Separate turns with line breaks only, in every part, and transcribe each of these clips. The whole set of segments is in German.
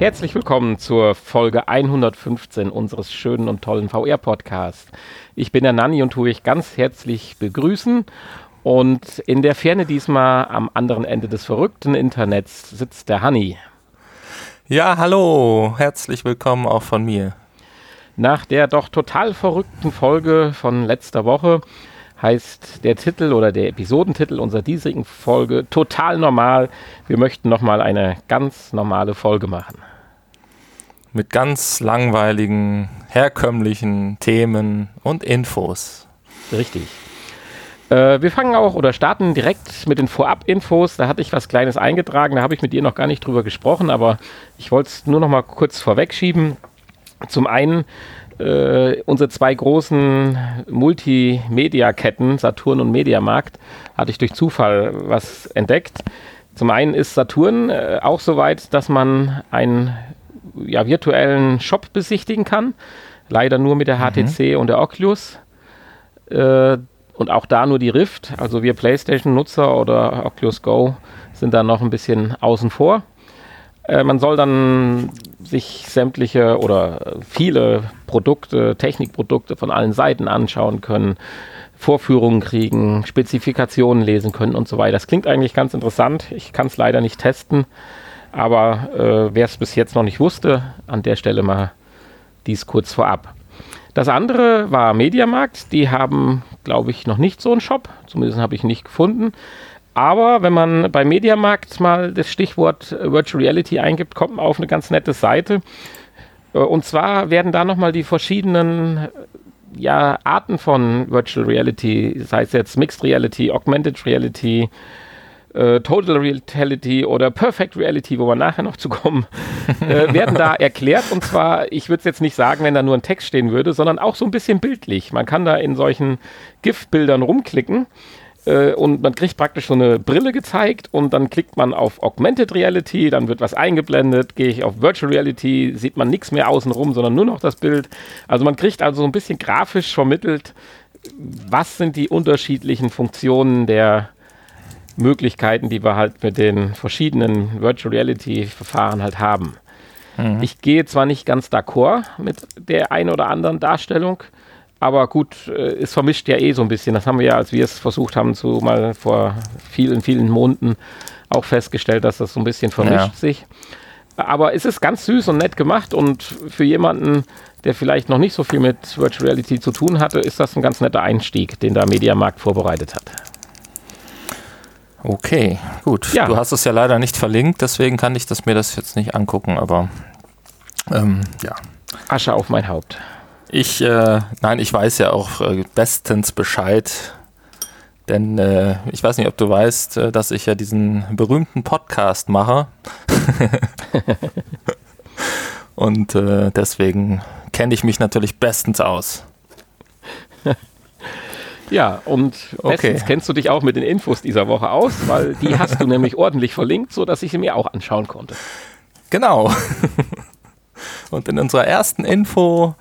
Herzlich willkommen zur Folge 115 unseres schönen und tollen VR-Podcasts. Ich bin der Nanni und tue ich ganz herzlich begrüßen. Und in der Ferne diesmal am anderen Ende des verrückten Internets sitzt der Hanni.
Ja, hallo, herzlich willkommen auch von mir.
Nach der doch total verrückten Folge von letzter Woche heißt der Titel oder der Episodentitel unserer diesjährigen Folge total normal. Wir möchten nochmal eine ganz normale Folge machen.
Mit ganz langweiligen, herkömmlichen Themen und Infos.
Richtig. Äh, wir fangen auch oder starten direkt mit den Vorab-Infos. Da hatte ich was Kleines eingetragen, da habe ich mit dir noch gar nicht drüber gesprochen, aber ich wollte es nur noch mal kurz vorwegschieben. Zum einen äh, unsere zwei großen Multimedia-Ketten, Saturn und Mediamarkt, hatte ich durch Zufall was entdeckt. Zum einen ist Saturn äh, auch so weit, dass man einen ja, virtuellen Shop besichtigen kann. Leider nur mit der HTC mhm. und der Oculus. Äh, und auch da nur die Rift. Also wir PlayStation-Nutzer oder Oculus Go sind da noch ein bisschen außen vor. Äh, man soll dann sich sämtliche oder viele Produkte, Technikprodukte von allen Seiten anschauen können, Vorführungen kriegen, Spezifikationen lesen können und so weiter. Das klingt eigentlich ganz interessant. Ich kann es leider nicht testen, aber äh, wer es bis jetzt noch nicht wusste, an der Stelle mal dies kurz vorab. Das andere war Mediamarkt. Die haben, glaube ich, noch nicht so einen Shop. Zumindest habe ich nicht gefunden. Aber wenn man bei Mediamarkt mal das Stichwort Virtual Reality eingibt, kommt man auf eine ganz nette Seite. Äh, und zwar werden da nochmal die verschiedenen ja, Arten von Virtual Reality, sei es jetzt Mixed Reality, Augmented Reality, äh, Total Reality oder Perfect Reality, wo wir nachher noch zu kommen, äh, werden da erklärt. Und zwar, ich würde es jetzt nicht sagen, wenn da nur ein Text stehen würde, sondern auch so ein bisschen bildlich. Man kann da in solchen GIF-Bildern rumklicken äh, und man kriegt praktisch so eine Brille gezeigt und dann klickt man auf Augmented Reality, dann wird was eingeblendet, gehe ich auf Virtual Reality, sieht man nichts mehr außenrum, sondern nur noch das Bild. Also man kriegt also so ein bisschen grafisch vermittelt, was sind die unterschiedlichen Funktionen der Möglichkeiten, die wir halt mit den verschiedenen Virtual Reality Verfahren halt haben. Mhm. Ich gehe zwar nicht ganz d'accord mit der einen oder anderen Darstellung, aber gut, äh, es vermischt ja eh so ein bisschen. Das haben wir ja, als wir es versucht haben, zu mal vor vielen, vielen Monaten auch festgestellt, dass das so ein bisschen vermischt ja. sich. Aber es ist ganz süß und nett gemacht und für jemanden, der vielleicht noch nicht so viel mit Virtual Reality zu tun hatte, ist das ein ganz netter Einstieg, den da Mediamarkt vorbereitet hat.
Okay, gut. Ja. Du hast es ja leider nicht verlinkt, deswegen kann ich das, mir das jetzt nicht angucken, aber ähm, ja.
Asche auf mein Haupt.
Ich, äh, nein, ich weiß ja auch äh, bestens Bescheid, denn äh, ich weiß nicht, ob du weißt, äh, dass ich ja diesen berühmten Podcast mache. Und äh, deswegen kenne ich mich natürlich bestens aus.
Ja, und okay. kennst du dich auch mit den Infos dieser Woche aus, weil die hast du nämlich ordentlich verlinkt, sodass ich sie mir auch anschauen konnte.
Genau. Und in unserer ersten Info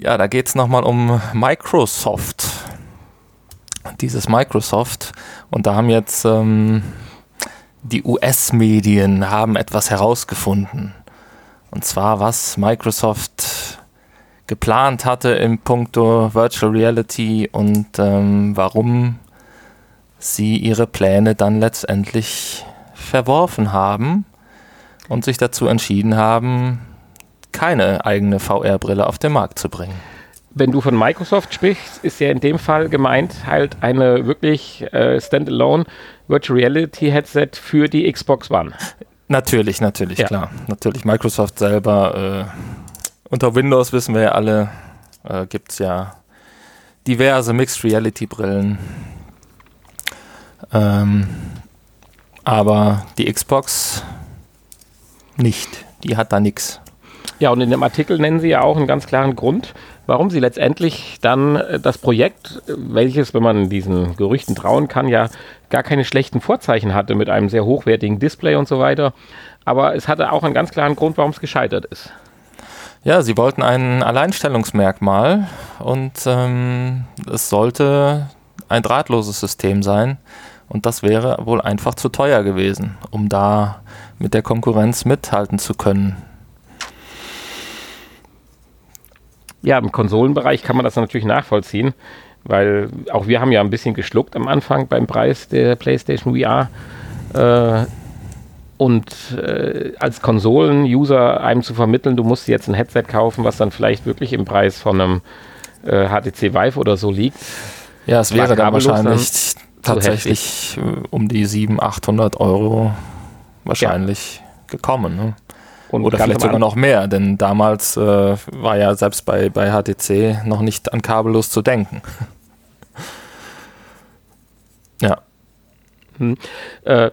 ja, da geht es nochmal um Microsoft. Dieses Microsoft. Und da haben jetzt ähm, die US-Medien haben etwas herausgefunden. Und zwar, was Microsoft geplant hatte im Punkto Virtual Reality und ähm, warum sie ihre Pläne dann letztendlich verworfen haben und sich dazu entschieden haben, keine eigene VR-Brille auf den Markt zu bringen.
Wenn du von Microsoft sprichst, ist ja in dem Fall gemeint halt eine wirklich äh, standalone Virtual Reality Headset für die Xbox One.
Natürlich, natürlich, ja. klar. Natürlich, Microsoft selber, äh, unter Windows wissen wir ja alle, äh, gibt es ja diverse Mixed Reality Brillen. Ähm, aber die Xbox nicht. Die hat da nichts.
Ja, und in dem Artikel nennen Sie ja auch einen ganz klaren Grund, warum Sie letztendlich dann äh, das Projekt, welches, wenn man diesen Gerüchten trauen kann, ja gar keine schlechten Vorzeichen hatte mit einem sehr hochwertigen Display und so weiter. Aber es hatte auch einen ganz klaren Grund, warum es gescheitert ist.
Ja, sie wollten ein Alleinstellungsmerkmal und ähm, es sollte ein drahtloses System sein. Und das wäre wohl einfach zu teuer gewesen, um da mit der Konkurrenz mithalten zu können.
Ja, im Konsolenbereich kann man das natürlich nachvollziehen, weil auch wir haben ja ein bisschen geschluckt am Anfang beim Preis der PlayStation VR. Äh, und äh, als Konsolen-User einem zu vermitteln, du musst jetzt ein Headset kaufen, was dann vielleicht wirklich im Preis von einem äh, HTC Vive oder so liegt.
Ja, es wäre dann wahrscheinlich tatsächlich äh, um die 700, 800 Euro wahrscheinlich ja. gekommen. Ne? Oder vielleicht sogar noch mehr, denn damals äh, war ja selbst bei, bei HTC noch nicht an kabellos zu denken.
ja. Hm. Äh,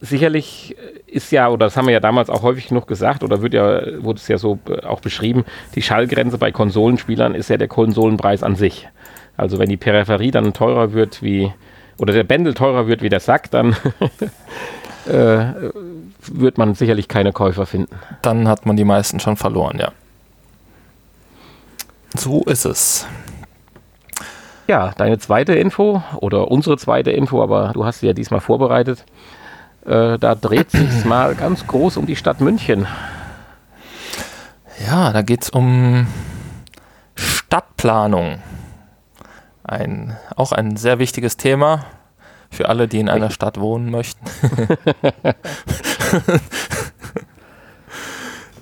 sicherlich ist ja, oder das haben wir ja damals auch häufig genug gesagt, oder wird ja, wurde es ja so äh, auch beschrieben, die Schallgrenze bei Konsolenspielern ist ja der Konsolenpreis an sich. Also wenn die Peripherie dann teurer wird wie, oder der Bändel teurer wird wie der Sack, dann äh, wird man sicherlich keine Käufer finden.
Dann hat man die meisten schon verloren, ja. So ist es.
Ja, deine zweite Info oder unsere zweite Info, aber du hast sie ja diesmal vorbereitet. Äh, da dreht sich mal ganz groß um die Stadt München.
Ja, da geht es um Stadtplanung. Ein, auch ein sehr wichtiges Thema für alle, die in einer Stadt wohnen möchten.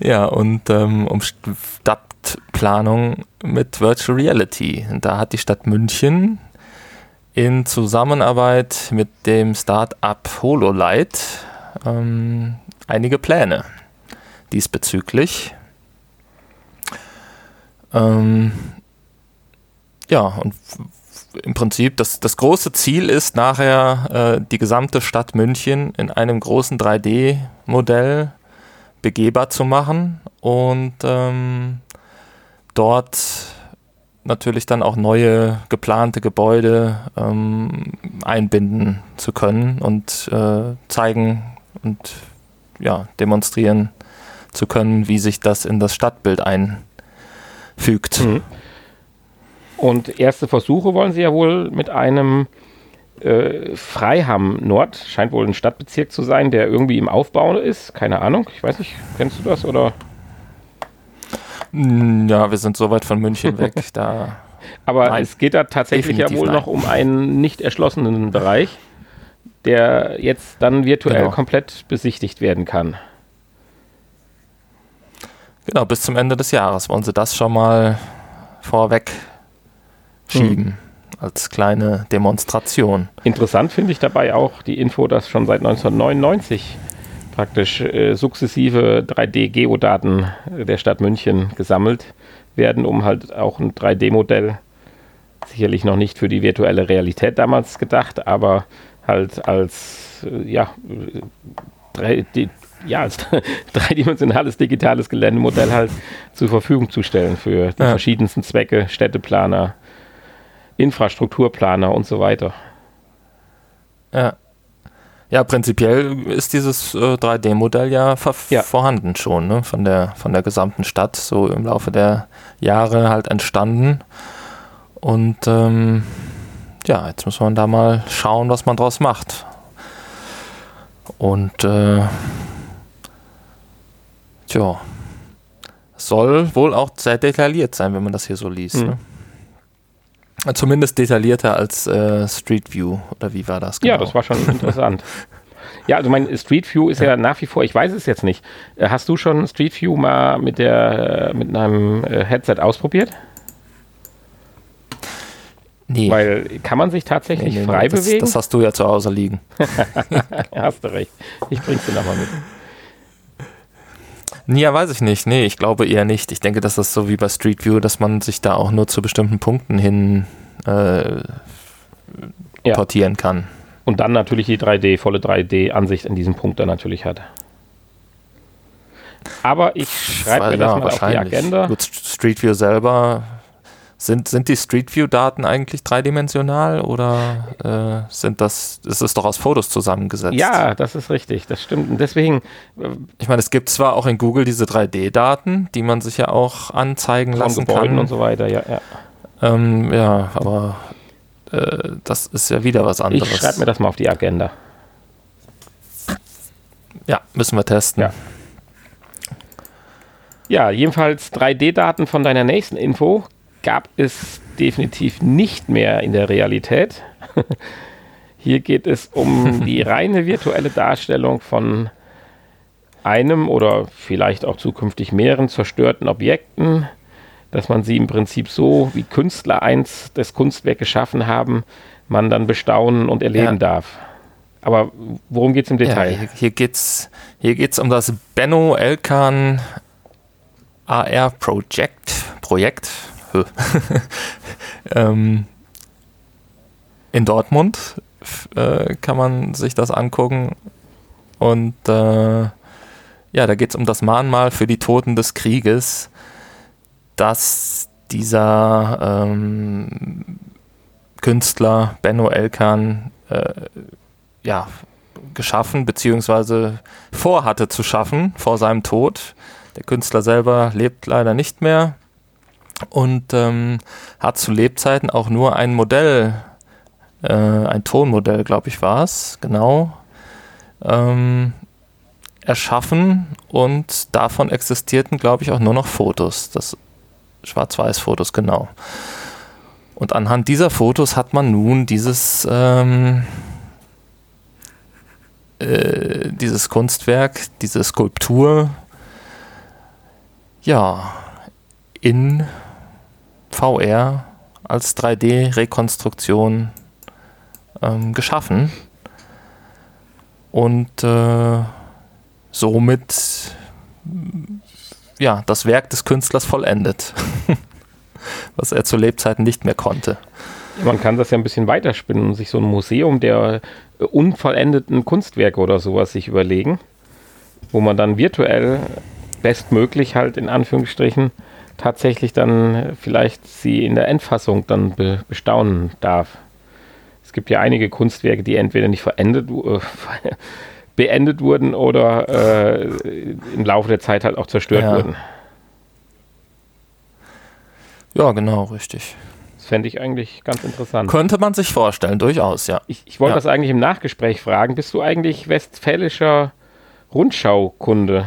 ja, und ähm, um Stadtplanung mit Virtual Reality. Und da hat die Stadt München in Zusammenarbeit mit dem Start-up HoloLight ähm, einige Pläne diesbezüglich. Ähm, ja, und im Prinzip das, das große Ziel ist nachher äh, die gesamte Stadt München in einem großen 3D-Modell begehbar zu machen und ähm, dort natürlich dann auch neue geplante Gebäude ähm, einbinden zu können und äh, zeigen und ja, demonstrieren zu können, wie sich das in das Stadtbild einfügt. Mhm.
Und erste Versuche wollen Sie ja wohl mit einem äh, Freiham Nord, scheint wohl ein Stadtbezirk zu sein, der irgendwie im Aufbau ist. Keine Ahnung, ich weiß nicht, kennst du das oder?
Hm, ja, wir sind so weit von München weg, da.
Aber Nein, es geht da tatsächlich ja wohl nein. noch um einen nicht erschlossenen Bereich, der jetzt dann virtuell genau. komplett besichtigt werden kann.
Genau, bis zum Ende des Jahres wollen sie das schon mal vorweg schieben. Hm. Als kleine Demonstration.
Interessant finde ich dabei auch die Info, dass schon seit 1999 praktisch äh, sukzessive 3D-Geodaten der Stadt München gesammelt werden, um halt auch ein 3D-Modell, sicherlich noch nicht für die virtuelle Realität damals gedacht, aber halt als, äh, ja, 3D, ja, als dreidimensionales digitales Geländemodell halt zur Verfügung zu stellen für die ja. verschiedensten Zwecke, Städteplaner, Infrastrukturplaner und so weiter.
Ja. Ja, prinzipiell ist dieses äh, 3D-Modell ja, ja, vorhanden schon, ne? von, der, von der gesamten Stadt, so im Laufe der Jahre halt entstanden. Und ähm, ja, jetzt muss man da mal schauen, was man draus macht. Und äh, tja, soll wohl auch sehr detailliert sein, wenn man das hier so liest. Mhm. Ne? Zumindest detaillierter als äh, Street View, oder wie war das?
Genau? Ja, das war schon interessant. ja, also mein Street View ist ja. ja. nach wie vor, ich weiß es jetzt nicht. Äh, hast du schon Street View mal mit, der, mit einem äh, Headset ausprobiert? Nee. Weil kann man sich tatsächlich nee, nee, frei
das,
bewegen?
Das hast du ja zu Hause liegen.
hast du recht. Ich bring's dir nochmal mit.
Ja, weiß ich nicht. Nee, ich glaube eher nicht. Ich denke, dass das so wie bei Street View, dass man sich da auch nur zu bestimmten Punkten hin äh, ja. portieren kann.
Und dann natürlich die 3D, volle 3D-Ansicht in diesem Punkt dann natürlich hat. Aber ich schreibe mir das ja, mal auf die Agenda.
Gut, Street View selber sind, sind die Street View-Daten eigentlich dreidimensional oder äh, sind das, ist es doch aus Fotos zusammengesetzt?
Ja, das ist richtig, das stimmt. Und deswegen.
Äh, ich meine, es gibt zwar auch in Google diese 3D-Daten, die man sich ja auch anzeigen lassen Gebäuden kann.
und so weiter, ja, ja.
Ähm, ja, aber äh, das ist ja wieder was anderes.
Ich schreibe mir das mal auf die Agenda.
Ja, müssen wir testen.
Ja. Ja, jedenfalls 3D-Daten von deiner nächsten Info gab es definitiv nicht mehr in der Realität. Hier geht es um die reine virtuelle Darstellung von einem oder vielleicht auch zukünftig mehreren zerstörten Objekten, dass man sie im Prinzip so, wie Künstler eins das Kunstwerk geschaffen haben, man dann bestaunen und erleben ja. darf. Aber worum geht es im Detail? Ja,
hier, hier geht es hier geht's um das Benno Elkan AR Project. Projekt. ähm, in Dortmund äh, kann man sich das angucken. Und äh, ja, da geht es um das Mahnmal für die Toten des Krieges, das dieser ähm, Künstler Benno Elkan äh, ja, geschaffen bzw. vorhatte zu schaffen vor seinem Tod. Der Künstler selber lebt leider nicht mehr und ähm, hat zu Lebzeiten auch nur ein Modell, äh, ein Tonmodell, glaube ich, war es, genau, ähm, erschaffen und davon existierten, glaube ich, auch nur noch Fotos. Das Schwarz-Weiß-Fotos, genau. Und anhand dieser Fotos hat man nun dieses ähm, äh, dieses Kunstwerk, diese Skulptur, ja, in VR als 3D-Rekonstruktion ähm, geschaffen und äh, somit ja, das Werk des Künstlers vollendet, was er zu Lebzeiten nicht mehr konnte.
Man kann das ja ein bisschen weiterspinnen und sich so ein Museum der unvollendeten Kunstwerke oder sowas sich überlegen, wo man dann virtuell bestmöglich halt in Anführungsstrichen tatsächlich dann vielleicht sie in der Endfassung dann be bestaunen darf. Es gibt ja einige Kunstwerke, die entweder nicht verendet, äh, beendet wurden oder äh, im Laufe der Zeit halt auch zerstört ja. wurden.
Ja, genau, richtig
fände ich eigentlich ganz interessant.
Könnte man sich vorstellen, durchaus, ja.
Ich, ich wollte
ja.
das eigentlich im Nachgespräch fragen. Bist du eigentlich westfälischer Rundschau-Kunde?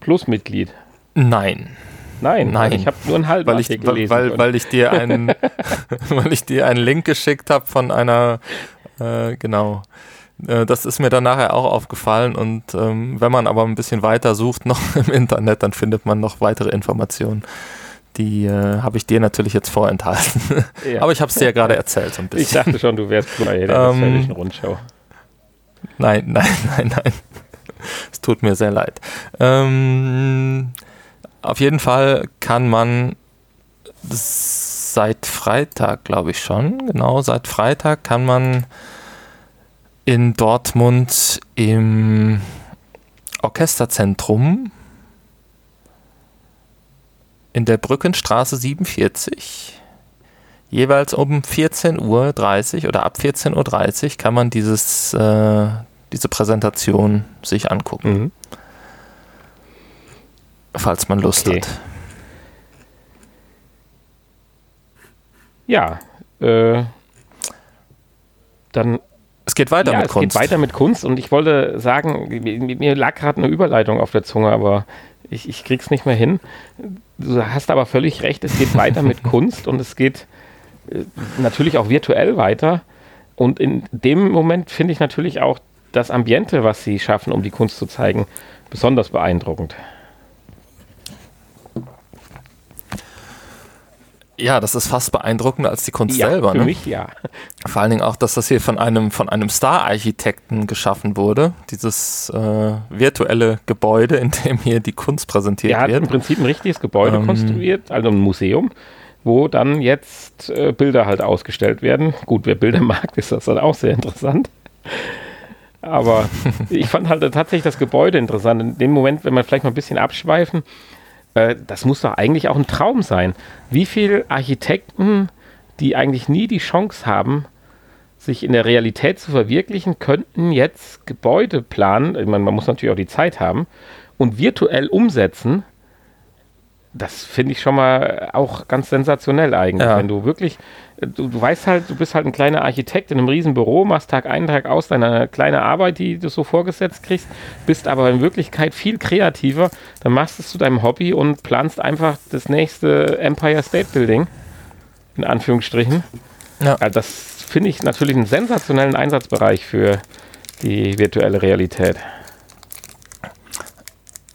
Plus-Mitglied?
Nein.
Nein,
nein.
Ich habe nur einen halben
weil ich, gelesen. Weil, weil, ich dir einen, weil ich dir einen Link geschickt habe von einer, äh, genau. Äh, das ist mir dann nachher auch aufgefallen und ähm, wenn man aber ein bisschen weiter sucht noch im Internet, dann findet man noch weitere Informationen. Die äh, habe ich dir natürlich jetzt vorenthalten. Ja. Aber ich habe es dir ja gerade erzählt so ein bisschen.
Ich dachte schon, du wärst bei der ähm, Rundschau.
Nein, nein, nein, nein. Es tut mir sehr leid. Ähm, auf jeden Fall kann man seit Freitag, glaube ich schon, genau, seit Freitag kann man in Dortmund im Orchesterzentrum in der Brückenstraße 47. Jeweils um 14.30 Uhr oder ab 14.30 Uhr kann man dieses, äh, diese Präsentation sich angucken. Mhm. Falls man Lust okay. hat.
Ja, äh, dann.
Es geht weiter
ja,
mit
es
Kunst.
Es geht weiter mit Kunst und ich wollte sagen, mir lag gerade eine Überleitung auf der Zunge, aber ich, ich krieg's nicht mehr hin. Du hast aber völlig recht, es geht weiter mit Kunst und es geht äh, natürlich auch virtuell weiter. Und in dem Moment finde ich natürlich auch das Ambiente, was sie schaffen, um die Kunst zu zeigen, besonders beeindruckend.
Ja, das ist fast beeindruckender als die Kunst
ja,
selber.
Für
ne?
mich ja.
Vor allen Dingen auch, dass das hier von einem, von einem Star-Architekten geschaffen wurde. Dieses äh, virtuelle Gebäude, in dem hier die Kunst präsentiert wird. Er
hat
wird.
im Prinzip ein richtiges Gebäude ähm, konstruiert, also ein Museum, wo dann jetzt äh, Bilder halt ausgestellt werden. Gut, wer Bilder mag, ist das dann auch sehr interessant. Aber ich fand halt tatsächlich das Gebäude interessant. In dem Moment, wenn man vielleicht mal ein bisschen abschweifen, äh, das muss doch eigentlich auch ein Traum sein. Wie viele Architekten, die eigentlich nie die Chance haben, sich in der Realität zu verwirklichen, könnten jetzt Gebäude planen, ich meine, man muss natürlich auch die Zeit haben, und virtuell umsetzen, das finde ich schon mal auch ganz sensationell eigentlich,
Ja.
wenn du wirklich, du, du weißt halt, du bist halt ein kleiner Architekt in einem riesen Büro, machst Tag ein, Tag aus deine kleine Arbeit, die du so vorgesetzt kriegst, bist aber in Wirklichkeit viel kreativer, dann machst du es zu deinem Hobby und planst einfach das nächste Empire State Building, in Anführungsstrichen.
Ja.
Also das finde ich natürlich einen sensationellen Einsatzbereich für die virtuelle Realität.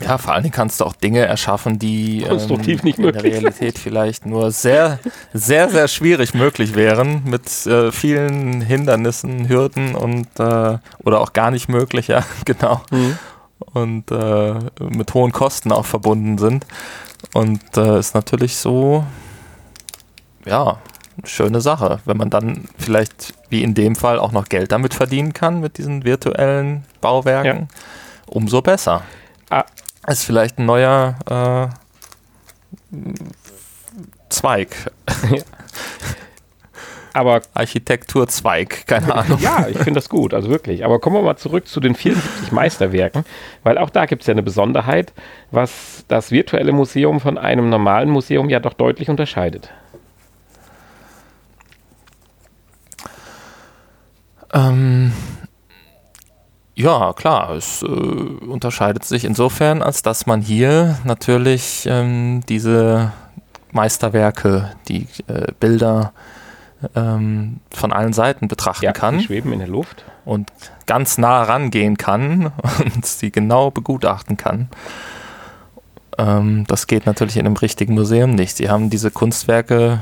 Ja, vor allen Dingen kannst du auch Dinge erschaffen, die
Konstruktiv nicht
in der
möglich sind.
Realität vielleicht nur sehr, sehr, sehr schwierig möglich wären, mit äh, vielen Hindernissen, Hürden und äh, oder auch gar nicht möglich, ja, genau. Und äh, mit hohen Kosten auch verbunden sind. Und äh, ist natürlich so, ja, eine schöne Sache, wenn man dann vielleicht, wie in dem Fall, auch noch Geld damit verdienen kann, mit diesen virtuellen Bauwerken. Umso besser. Ist vielleicht ein neuer äh, Zweig,
Aber
Architekturzweig, keine Ahnung.
Ja, ich finde das gut, also wirklich. Aber kommen wir mal zurück zu den 74 Meisterwerken, weil auch da gibt es ja eine Besonderheit, was das virtuelle Museum von einem normalen Museum ja doch deutlich unterscheidet.
Ähm, ja, klar, es äh, unterscheidet sich insofern, als dass man hier natürlich ähm, diese Meisterwerke, die äh, Bilder ähm, von allen Seiten betrachten
Ja,
kann.
die schweben in der Luft.
und ganz nah rangehen kann und sie genau begutachten kann. Ähm, das geht natürlich in einem richtigen Museum nicht. Sie haben diese Kunstwerke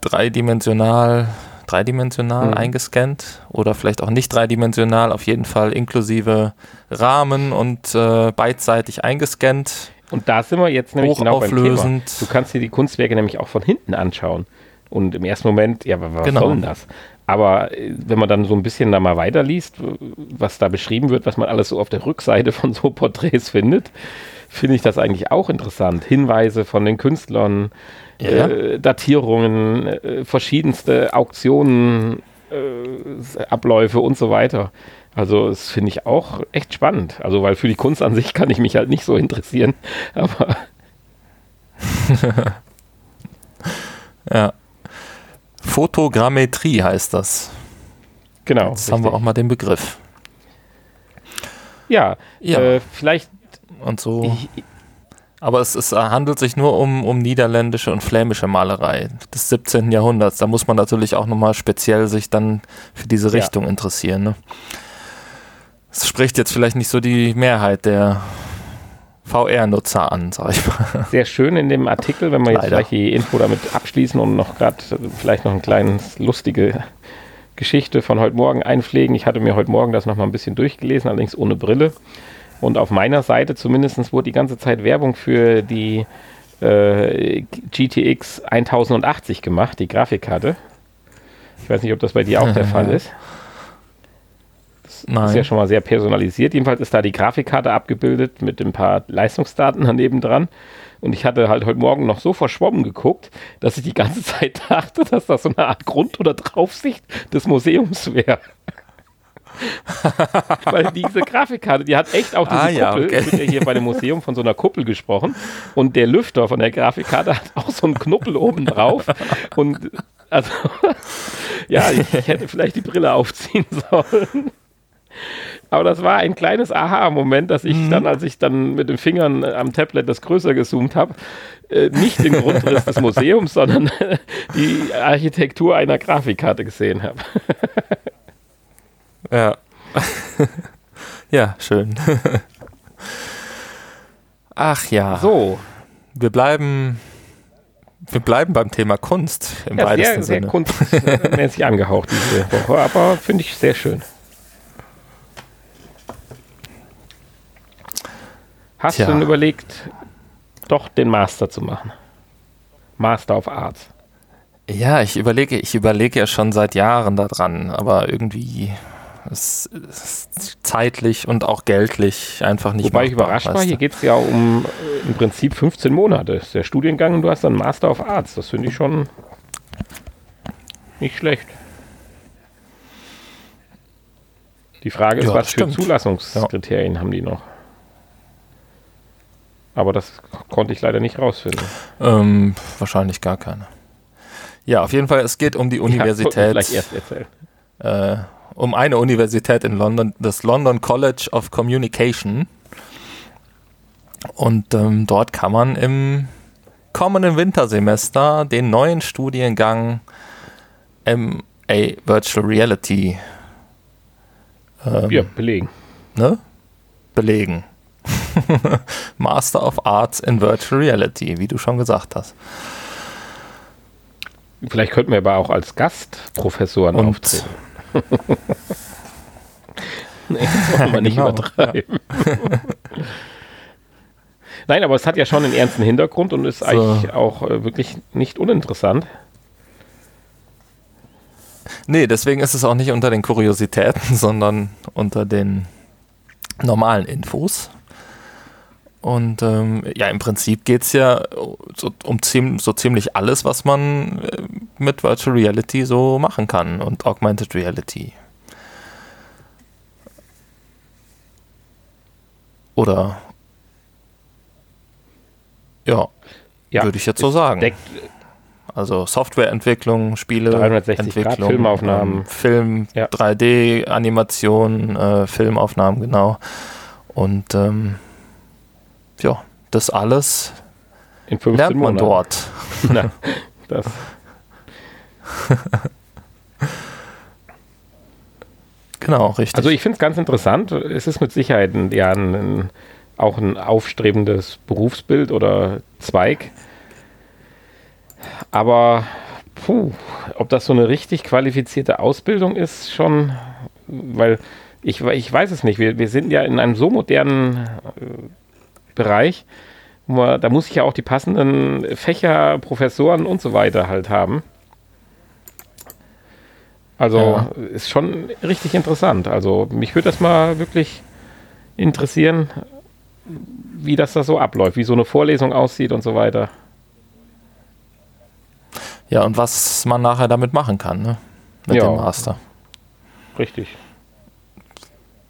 dreidimensional, dreidimensional
Mhm.
eingescannt oder vielleicht auch nicht dreidimensional, auf jeden Fall inklusive Rahmen und äh, beidseitig eingescannt.
Und da sind wir jetzt nämlich genau beim Thema. Du kannst dir die Kunstwerke nämlich auch von hinten anschauen. Und im ersten Moment, ja, wa- was
Genau.
soll denn das? Aber äh, wenn man dann so ein bisschen da mal weiterliest, was da beschrieben wird, was man alles so auf der Rückseite von so Porträts findet, finde ich das eigentlich auch interessant. Hinweise von den Künstlern,
Ja.
äh, Datierungen, äh, verschiedenste Auktionen, äh, Abläufe und so weiter. Also das finde ich auch echt spannend. Also weil für die Kunst an sich kann ich mich halt nicht so interessieren. Aber
Ja. Fotogrammetrie heißt das.
genau.
Jetzt haben wir
richtig.
auch mal den Begriff.
Ja,
Ja.
Äh, vielleicht.
Und so.
Ich,
Aber es, es handelt sich nur um, um niederländische und flämische Malerei des 17. Jahrhunderts. Da muss man natürlich auch nochmal speziell sich dann für diese
Ja.
Richtung interessieren. Ne? Es spricht jetzt vielleicht nicht so die Mehrheit der VR-Nutzer an, sag ich mal.
sehr schön in dem Artikel, wenn wir jetzt
Leider.
gleich die Info damit abschließen und noch gerade vielleicht noch ein kleines lustige Geschichte von heute Morgen einpflegen. Ich hatte mir heute Morgen das noch mal ein bisschen durchgelesen, allerdings ohne Brille. Und auf meiner Seite zumindest wurde die ganze Zeit Werbung für die äh, GTX 1080 gemacht, die Grafikkarte. Ich weiß nicht, ob das bei dir auch der Fall ist. Ist ja
Nein.
schon mal sehr personalisiert. Jedenfalls ist da die Grafikkarte abgebildet mit ein paar Leistungsdaten daneben dran. Und ich hatte halt heute Morgen noch so verschwommen geguckt, dass ich die ganze Zeit dachte, dass das so eine Art Grund- oder Draufsicht des Museums wäre. Weil diese Grafikkarte, die hat echt auch diese
Ah, ja,
Kuppel.
okay.
Es wird ja hier bei dem Museum von so einer Kuppel gesprochen. Und der Lüfter von der Grafikkarte hat auch so einen Knuppel oben drauf. Und also, ja, ich, ich hätte vielleicht die Brille aufziehen sollen. Aber das war ein kleines Aha-Moment, dass ich dann, als ich dann mit den Fingern am Tablet das größer gezoomt habe, äh, nicht den Grundriss des Museums, sondern die Architektur einer Grafikkarte gesehen habe.
Ja. ja, schön. Ach ja.
So,
Wir bleiben, wir bleiben beim Thema Kunst im
ja,
weitesten
sehr, sehr
Sinne.
kunstmäßig angehaucht diese Woche, aber finde ich sehr schön. Hast
Tja.
du denn überlegt, doch den Master zu machen? Master of Arts.
Ja, ich überlege, ich überlege ja schon seit Jahren daran, aber irgendwie ist es zeitlich und auch geldlich einfach nicht
Wobei ich überrascht war, hier geht es ja um äh, im Prinzip 15 Monate. Das ist der Studiengang und du hast dann Master of Arts. Das finde ich schon nicht schlecht. Die Frage ist,
Ja,
was
das
für. Zulassungskriterien haben die noch? Aber das konnte ich leider nicht rausfinden.
Ähm, wahrscheinlich gar keine. Ja, auf jeden Fall, es geht um die Universität. Ja,
gleich erst erzählen.
Äh, um eine Universität in London, das London College of Communication. Und ähm, dort kann man im kommenden Wintersemester den neuen Studiengang MA Virtual Reality
ähm, ja, belegen.
Ne? Belegen. Master of Arts in Virtual Reality, wie du schon gesagt hast.
Vielleicht könnten wir aber auch als Gastprofessoren Und auftreten. Nee, das wollen wir nicht genau, übertreiben. Nein, aber es hat ja schon einen ernsten Hintergrund und ist so. eigentlich auch äh, wirklich nicht uninteressant.
Nee, deswegen ist es auch nicht unter den Kuriositäten, sondern unter den normalen Infos. Und ähm, ja, im Prinzip geht es ja so, um ziem so ziemlich alles, was man äh, mit Virtual Reality so machen kann und Augmented Reality. Oder ja, ja würde ich jetzt so sagen. Deckt, also Softwareentwicklung, Spiele,
360 Grad Filmaufnahmen, ähm,
Film, ja. 3D-Animation, äh, Filmaufnahmen, genau. Und ähm, ja, das alles
In 15 lernt man
Monaten. dort. Na, das. genau, richtig.
Also ich finde es ganz interessant. Es ist mit Sicherheit ein, ja, ein, ein, auch ein aufstrebendes Berufsbild oder Zweig. Aber puh, ob das so eine richtig qualifizierte Ausbildung ist, schon, weil ich, ich weiß es nicht. Wir, wir sind ja in einem so modernen äh, Bereich. Da muss ich ja auch die passenden Fächer, Professoren und so weiter halt haben. Also ja. ist schon richtig interessant. Also mich würde das mal wirklich interessieren, wie das da so abläuft, wie so eine Vorlesung aussieht und so weiter.
Ja, und was man nachher damit machen kann, ne? Mit ja. dem Master.
Richtig.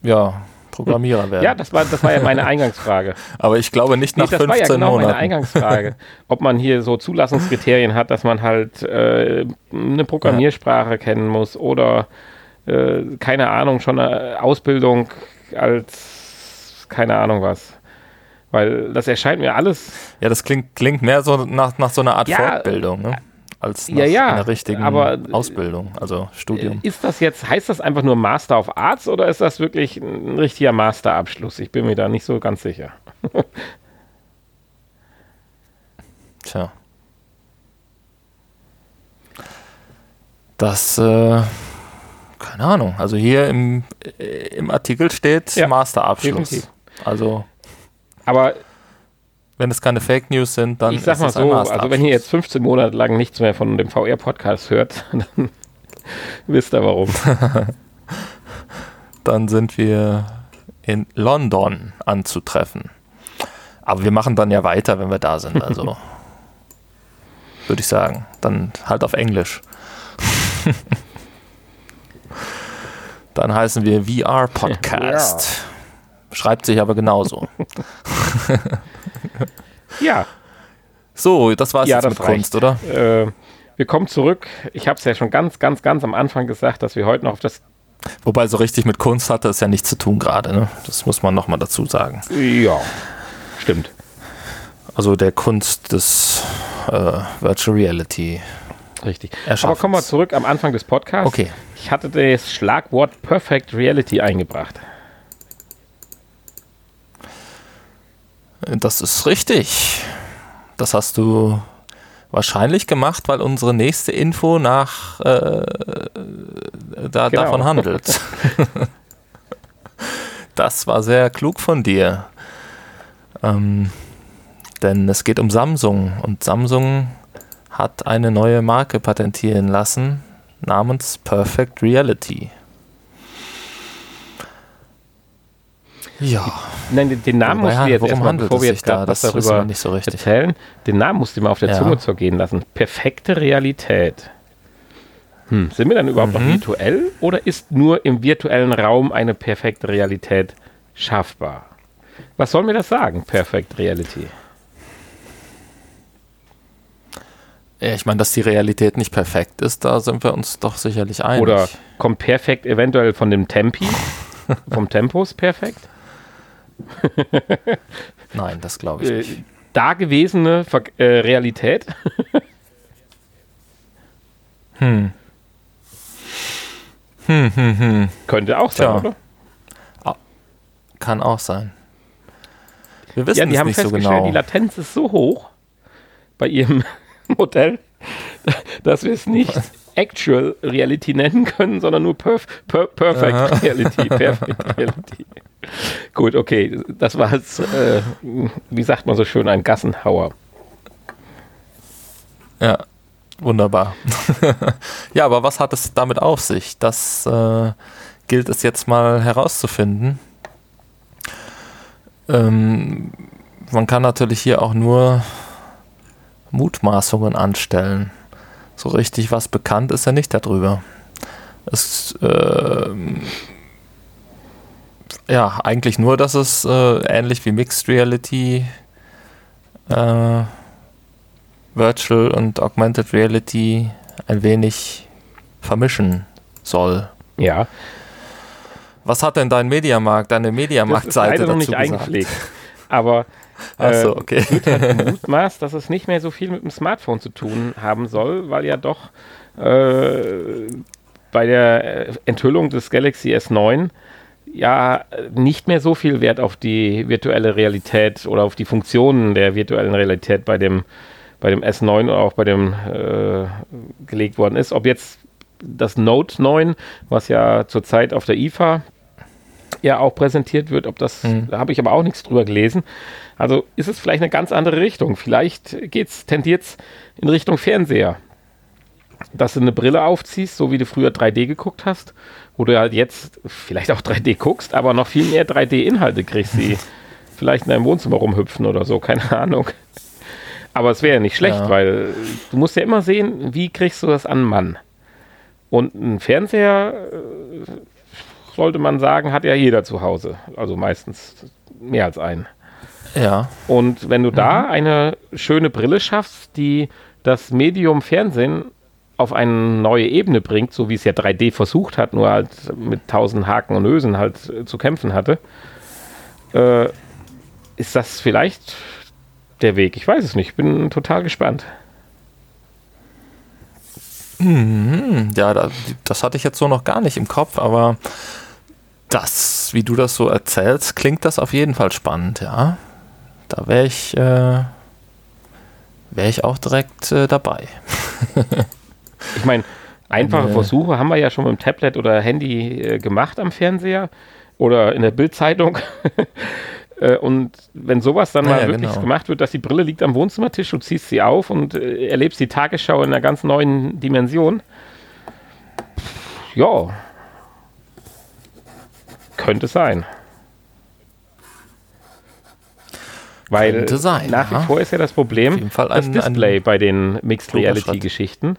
Ja, Programmierer werden.
Ja, das war, das war ja meine Eingangsfrage.
Aber ich glaube nicht nach nee, das 15 war ja genau Monaten. meine
Eingangsfrage. Ob man hier so Zulassungskriterien hat, dass man halt äh, eine Programmiersprache ja. kennen muss oder äh, keine Ahnung, schon eine Ausbildung als keine Ahnung was. Weil das erscheint mir alles.
Ja, das klingt, klingt mehr so nach, nach so einer Art ja, Fortbildung. Ne? Als
nach ja, ja,
einer richtigen aber Ausbildung, also Studium.
Ist das jetzt, heißt das einfach nur Master of Arts oder ist das wirklich ein richtiger Masterabschluss? Ich bin mir da nicht so ganz sicher.
Tja. Das, äh, keine Ahnung. Also hier im, äh, im Artikel steht ja, Masterabschluss. Definitiv. Also.
Aber
wenn es keine Fake News sind, dann
ich sag mal so, also wenn ihr jetzt 15 Monate lang nichts mehr von dem VR-Podcast hört, dann wisst ihr warum.
dann sind wir in London anzutreffen. Aber wir machen dann ja weiter, wenn wir da sind. Also würde ich sagen. Dann halt auf Englisch. dann heißen wir VR Podcast. Schreibt sich aber genauso.
Ja.
So, das war es ja, jetzt mit reicht. Kunst, oder?
Äh, wir kommen zurück. Ich habe es ja schon ganz, ganz, ganz am Anfang gesagt, dass wir heute noch auf das.
Wobei so richtig mit Kunst hatte es ja nichts zu tun gerade. Ne? Das muss man nochmal dazu sagen.
Ja, stimmt.
Also der Kunst des äh, Virtual Reality.
Richtig. Aber kommen wir zurück am Anfang des Podcasts.
Okay.
Ich hatte das Schlagwort Perfect Reality eingebracht.
Das ist richtig. Das hast du wahrscheinlich gemacht, weil unsere nächste Info nach äh, da, genau. davon handelt. das war sehr klug von dir. Ähm, denn es geht um Samsung und Samsung hat eine neue Marke patentieren lassen namens Perfect Reality.
Ja. Nein, den, Namen musst du jetzt erstmal, bevor wir jetzt da, was darüber
so
erzählen, den Namen musst du mal auf der ja. Zunge zergehen lassen. Perfekte Realität. Hm. Sind wir dann überhaupt mhm. noch virtuell oder ist nur im virtuellen Raum eine perfekte Realität schaffbar? Was soll mir das sagen, Perfect Reality?
Ich meine, dass die Realität nicht perfekt ist, da sind wir uns doch sicherlich einig.
Oder kommt perfekt eventuell von dem Tempi, vom Tempus perfekt?
Nein, das glaube ich
Äh,
nicht.
dagewesene Ver äh, Realität?
Hm. Hm, hm, hm.
Könnte auch sein,
Tja.
oder?
Kann auch sein. Wir wissen
Ja, die
es
haben
nicht so
festgestellt,
genau.
die Latenz ist so hoch bei ihrem Modell, dass wir es nicht Actual Reality nennen können, sondern nur perf per Perfect
Aha.
Reality. Perfect Reality. Gut, okay, das war jetzt, äh, wie sagt man so schön, ein Gassenhauer.
Ja, wunderbar. ja, aber was hat es damit auf sich? Das äh, gilt es jetzt mal herauszufinden. Ähm, man kann natürlich hier auch nur Mutmaßungen anstellen. So richtig was bekannt ist ja nicht darüber. Es, ähm, ja, eigentlich nur, dass es äh, ähnlich wie Mixed Reality äh, Virtual und Augmented Reality ein wenig vermischen soll.
Ja,
Was hat denn dein Mediamarkt, deine Mediamarkt-Seite
leider noch
dazu
nicht
gesagt?
eingepflegt. Aber
Achso,
äh,
okay.
Mutmaß, dass es nicht mehr so viel mit dem Smartphone zu tun haben soll, weil ja doch äh, bei der äh, Enthüllung des Galaxy S9 ja nicht mehr so viel Wert auf die virtuelle Realität oder auf die Funktionen der virtuellen Realität bei dem, bei dem S9 oder auch bei dem äh, gelegt worden ist. Ob jetzt das Note 9, was ja zurzeit auf der IFA ja auch präsentiert wird, ob das,
Hm.
da habe ich aber auch nichts drüber gelesen. Also ist es vielleicht eine ganz andere Richtung. Vielleicht geht's, tendiert's in Richtung Fernseher. Dass du eine Brille aufziehst, so wie du früher 3D geguckt hast, wo du halt jetzt vielleicht auch 3D guckst, aber noch viel mehr 3D-Inhalte kriegst, die vielleicht in deinem Wohnzimmer rumhüpfen oder so, keine Ahnung. Aber es wäre ja nicht schlecht,
Ja.
weil du musst ja immer sehen, wie kriegst du das an einen Mann. Und ein Fernseher, äh, sollte man sagen, hat ja jeder zu Hause. Also meistens mehr als einen.
Ja,
Und wenn du da eine schöne Brille schaffst, die das Medium Fernsehen auf eine neue Ebene bringt, so wie es ja 3D versucht hat, nur halt mit tausend Haken und Ösen halt äh, zu kämpfen hatte, äh, ist das vielleicht der Weg? Ich weiß es nicht. Ich bin total gespannt.
Hm, ja, da, das hatte ich jetzt so noch gar nicht im Kopf, aber das, wie du das so erzählst, klingt das auf jeden Fall spannend, ja. Da wäre ich, äh, wäre ich auch direkt äh, dabei.
Ich meine, einfache
Nee.
Versuche haben wir ja schon mit dem Tablet oder Handy äh, gemacht am Fernseher oder in der Bildzeitung. Äh, und wenn sowas dann mal
ja,
wirklich
genau.
gemacht wird, dass die Brille liegt am Wohnzimmertisch, du ziehst sie auf und äh, erlebst die Tagesschau in einer ganz neuen Dimension. Ja. Könnte sein. Weil
sein,
nach wie
ja.
vor ist ja das Problem, das Display bei den Mixed Reality. Geschichten.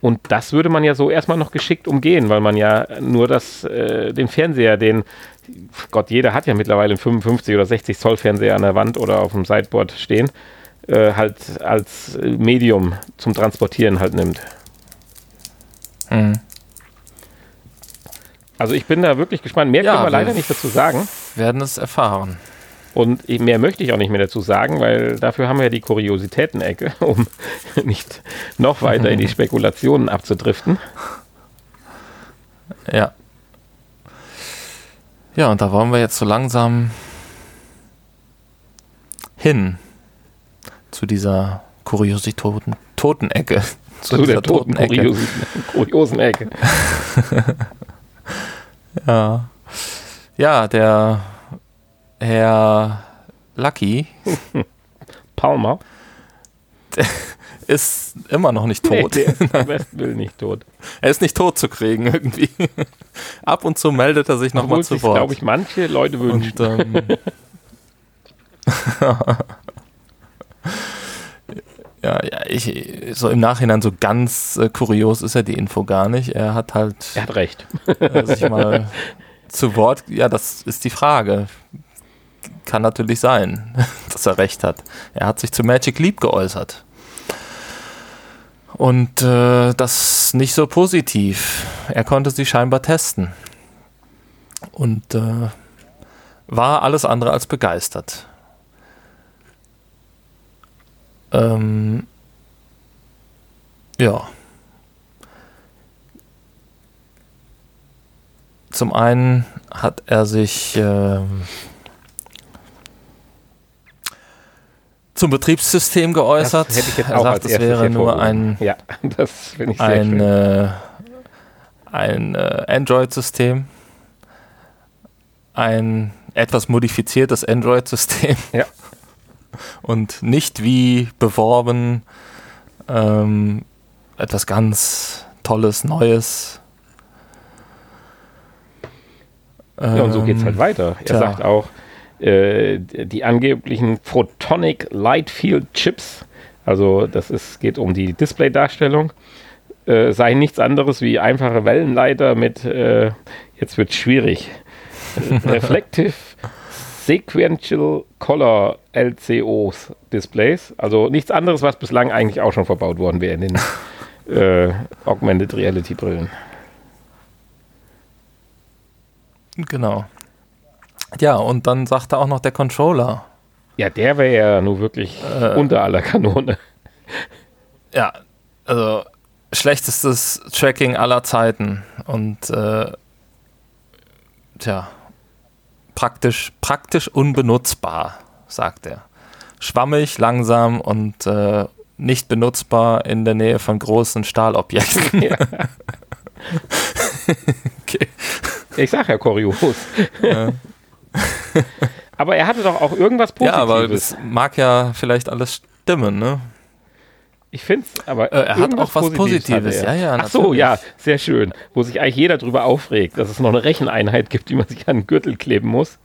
Und das würde man ja so erstmal noch geschickt umgehen, weil man ja nur das, äh, den Fernseher, den, Gott, jeder hat ja mittlerweile einen 55 oder 60 Zoll Fernseher an der Wand oder auf dem Sideboard stehen, äh, halt als äh, Medium zum Transportieren halt nimmt.
Hm.
Also ich bin da wirklich gespannt. Mehr
Ja,
können wir
wir-
leider nicht dazu sagen.
Werden es erfahren.
Und eh- mehr möchte ich auch nicht mehr dazu sagen, weil dafür haben wir ja die Kuriositäten-Ecke, um nicht noch weiter in die Spekulationen abzudriften.
Ja. Ja, und da wollen wir jetzt so langsam hin zu dieser Kuriositoten Totenecke.
Zu, der toten kuriosen Ecke.
Ja. Ja, der Herr Lucky
Palmer.
ist immer noch nicht
Nee,
tot.
der am besten Willen nicht tot.
er ist nicht tot zu kriegen irgendwie. Ab und zu meldet er sich nochmal zu Wort.
glaube ich, manche Leute wünschen.
Und, ähm, ja, ja, ich, so im Nachhinein so ganz äh, kurios ist ja die Info gar nicht. Er hat halt
er hat recht.
äh, sich mal zu Wort, ja, das ist die Frage. Kann natürlich sein, dass er recht hat. Er hat sich zu Magic Leap geäußert. Und äh, das nicht so positiv. Er konnte sie scheinbar testen. Und äh, war alles andere als begeistert. Ähm, ja. Zum einen hat er sich ähm, zum Betriebssystem geäußert.
Das hätte ich jetzt
er
auch
sagt,
als
es wäre nur ein,
Ja, das ich sehr
ein, äh, ein äh, Android-System. Ein etwas modifiziertes Android-System.
Ja.
Und nicht wie beworben ähm, etwas ganz Tolles, Neues.
Ja, und so geht es halt
Ähm,
weiter. Er
tja.
sagt auch, äh, die angeblichen Photonic Light Field Chips, also das ist, geht um die Displaydarstellung, äh, seien nichts anderes wie einfache Wellenleiter mit, äh, jetzt wird schwierig, Reflective Sequential Color LCOs Displays, also nichts anderes, was bislang eigentlich auch schon verbaut worden wäre in den äh, Augmented Reality Brillen.
Genau. Ja, und dann sagt er auch noch der Controller.
Ja, der wäre ja nur wirklich
Äh.
unter aller Kanone.
Ja, also schlechtestes Tracking aller Zeiten und äh, tja, praktisch, praktisch unbenutzbar, sagt er. Schwammig, langsam und äh, nicht benutzbar in der Nähe von großen Stahlobjekten.
Ja.
Okay.
Ich sag ja kurios.
Ja.
Aber er hatte doch auch irgendwas
ja,
Positives.
aber das mag ja vielleicht alles stimmen, ne?
ich finde es, aber
Äh, er hat auch was Positives.
er.
Ja, ja,
Ach so, ja, sehr schön. Wo sich eigentlich jeder drüber aufregt, dass es noch eine Recheneinheit gibt, die man sich an den Gürtel kleben muss.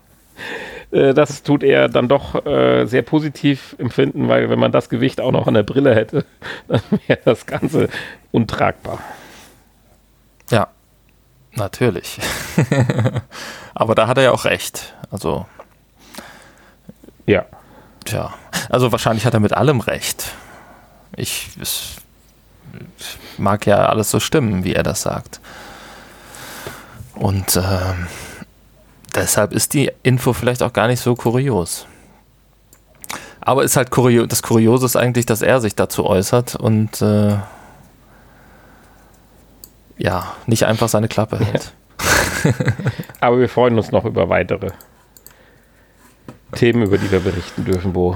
Äh, Das tut er dann doch äh, sehr positiv empfinden, weil wenn man das Gewicht auch noch an der Brille hätte, dann wäre das Ganze untragbar.
Ja, natürlich. aber da hat er ja auch recht. Also,
Ja.
Tja, also wahrscheinlich hat er mit allem recht. Ich es mag ja alles so stimmen, wie er das sagt. Und ähm, deshalb ist die Info vielleicht auch gar nicht so kurios. Aber ist halt kurio das Kuriose ist eigentlich, dass er sich dazu äußert und äh, ja, nicht einfach seine Klappe hält.
Aber wir freuen uns noch über weitere Themen, über die wir berichten dürfen, wo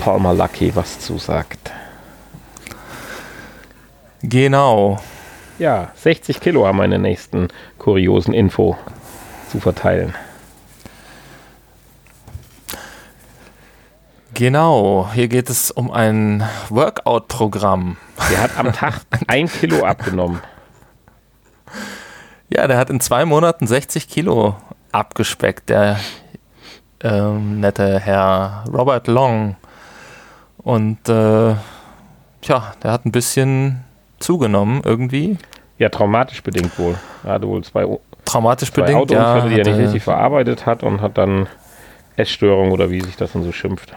Palmer Lucky was zusagt.
Genau.
Ja, 60 Kilo haben der nächsten kuriosen Info zu verteilen.
Genau, hier geht es um ein Workout-Programm.
Der hat am Tag ein Kilo abgenommen.
Ja, der hat in zwei Monaten 60 Kilo abgespeckt, der ähm, nette Herr Robert Long. Und äh, tja, der hat ein bisschen zugenommen irgendwie.
Ja, traumatisch bedingt wohl. Er hatte wohl zwei,
Traumatisch
zwei
bedingt, ja.
Autounfälle, die er nicht richtig verarbeitet hat und hat dann Essstörung oder wie sich das dann so schimpft.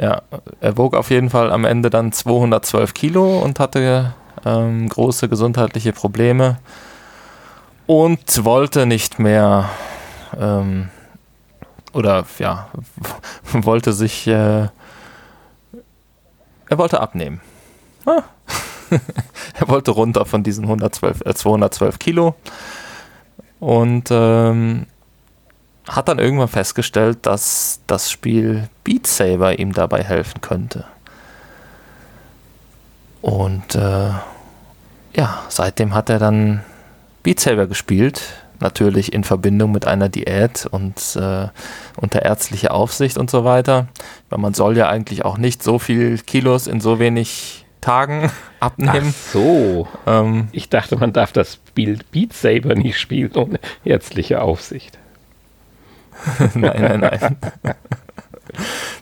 Ja, er wog auf jeden Fall am Ende dann 212 Kilo und hatte ähm, große gesundheitliche Probleme und wollte nicht mehr ähm, oder ja, wollte sich, äh, er wollte abnehmen. Ah. er wollte runter von diesen 112, äh, 212 Kilo und ähm, hat dann irgendwann festgestellt, dass das Spiel Beat Saber ihm dabei helfen könnte. Und äh, ja, seitdem hat er dann Beat Saber gespielt, natürlich in Verbindung mit einer Diät und äh, unter ärztlicher Aufsicht und so weiter. Weil man soll ja eigentlich auch nicht so viel Kilos in so wenig Tagen abnehmen.
Ach so.
Ähm,
Ich dachte, man darf das Spiel Beat Saber nicht spielen ohne ärztliche Aufsicht.
nein, nein, nein.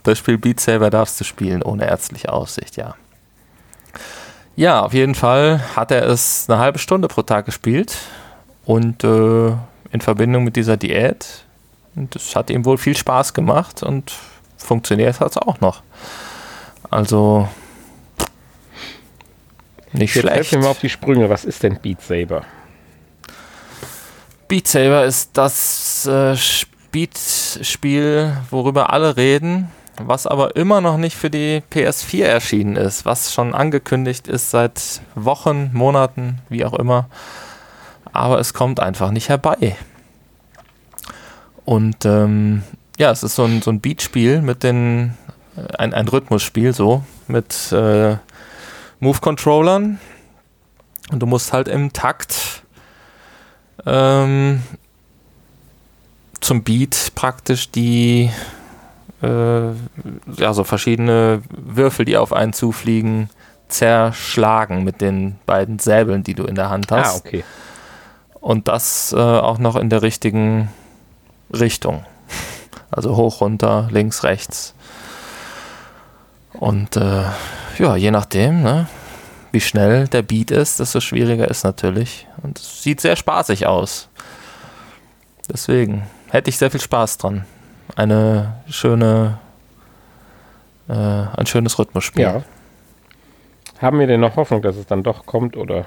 Das Spiel Beat Saber darfst du spielen ohne ärztliche Aufsicht, ja. Ja, auf jeden Fall hat er es eine halbe Stunde pro Tag gespielt und äh, in Verbindung mit dieser Diät, das hat ihm wohl viel Spaß gemacht und funktioniert hat es auch noch. Also nicht
Jetzt
schlecht.
helf mir mal auf die Sprünge. Was ist denn Beat Saber?
Beat Saber ist das äh, Speed-Spiel, worüber alle reden, was aber immer noch nicht für die PS4 erschienen ist, was schon angekündigt ist seit Wochen, Monaten, wie auch immer. Aber es kommt einfach nicht herbei. Und ähm, ja, es ist so ein, so ein Beat-Spiel mit den, äh, ein, ein Rhythmusspiel so, mit äh, Move-Controllern. Und du musst halt im Takt ähm, zum Beat praktisch die äh, ja, so verschiedene Würfel, die auf einen zufliegen, zerschlagen mit den beiden Säbeln, die du in der Hand hast.
Ah, okay.
Und das äh, auch noch in der richtigen Richtung. Also hoch, runter, links, rechts. Und äh, ja, je nachdem, ne, wie schnell der Beat ist, desto schwieriger ist natürlich. Und es sieht sehr spaßig aus. Deswegen hätte ich sehr viel Spaß dran. Eine schöne, äh, ein schönes Rhythmusspiel.
Ja. Haben wir denn noch Hoffnung, dass es dann doch kommt oder?